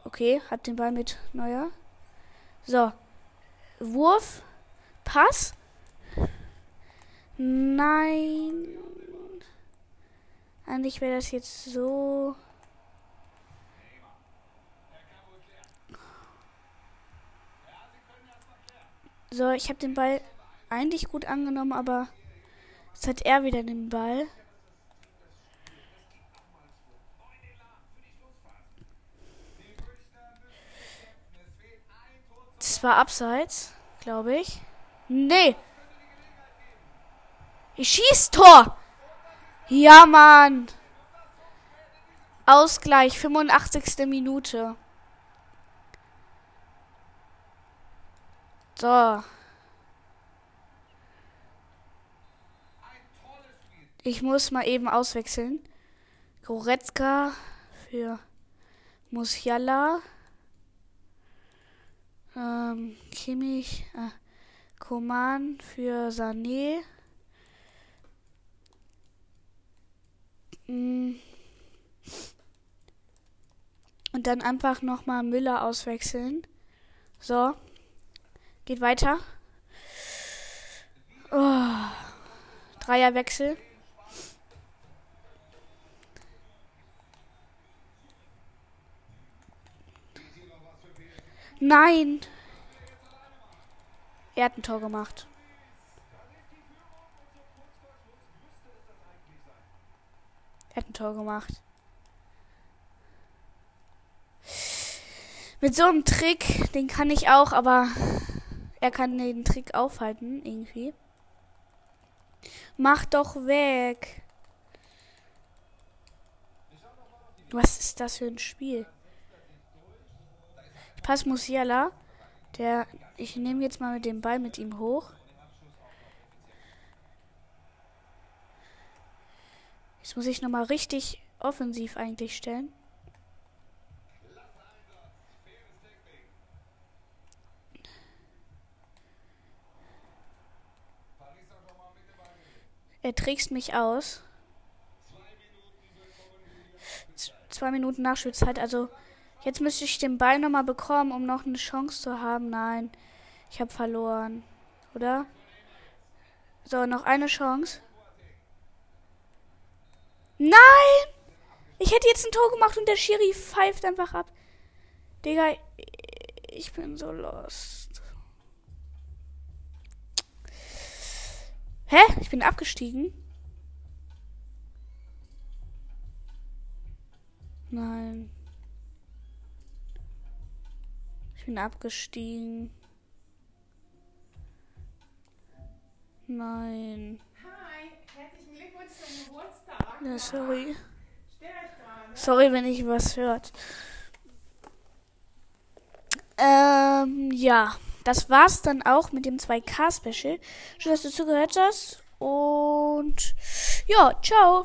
Okay, hat den Ball mit Neuer. So. Wurf. Pass. Nein. Eigentlich wäre das jetzt so. So, ich habe den Ball eigentlich gut angenommen, aber jetzt hat er wieder den Ball. Das war abseits, glaube ich. Nee. Ich schieß Tor. Ja, Mann. Ausgleich, 85. Minute. So. Ich muss mal eben auswechseln. Goretzka für Musiala. Ähm, Kimmich. Äh, Koman für Sané. Mm. Und dann einfach nochmal Müller auswechseln. So. Geht weiter. Oh. Dreierwechsel. Nein. Er hat ein Tor gemacht. Er hat ein Tor gemacht. Mit so einem Trick, den kann ich auch, aber er kann den Trick aufhalten, irgendwie. Mach doch weg. Was ist das für ein Spiel? Ich passe Musiala. Der. Ich nehme jetzt mal mit dem Ball mit ihm hoch. Jetzt muss ich nochmal richtig offensiv eigentlich stellen. Er trickst mich aus. Z zwei Minuten Nachspielzeit, also jetzt müsste ich den Ball nochmal bekommen, um noch eine Chance zu haben. Nein, ich habe verloren, oder? So, noch eine Chance. Nein! Ich hätte jetzt ein Tor gemacht und der Schiri pfeift einfach ab. Digga, ich bin so lost. Hä? Ich bin abgestiegen? Nein. Ich bin abgestiegen. Nein. Hi, herzlichen Glückwunsch zum Geburtstag. Ja, sorry. Sorry, wenn ich was hört. Ähm, ja. Das war's dann auch mit dem 2K-Special. Schön, dass du zugehört hast. Und ja, ciao.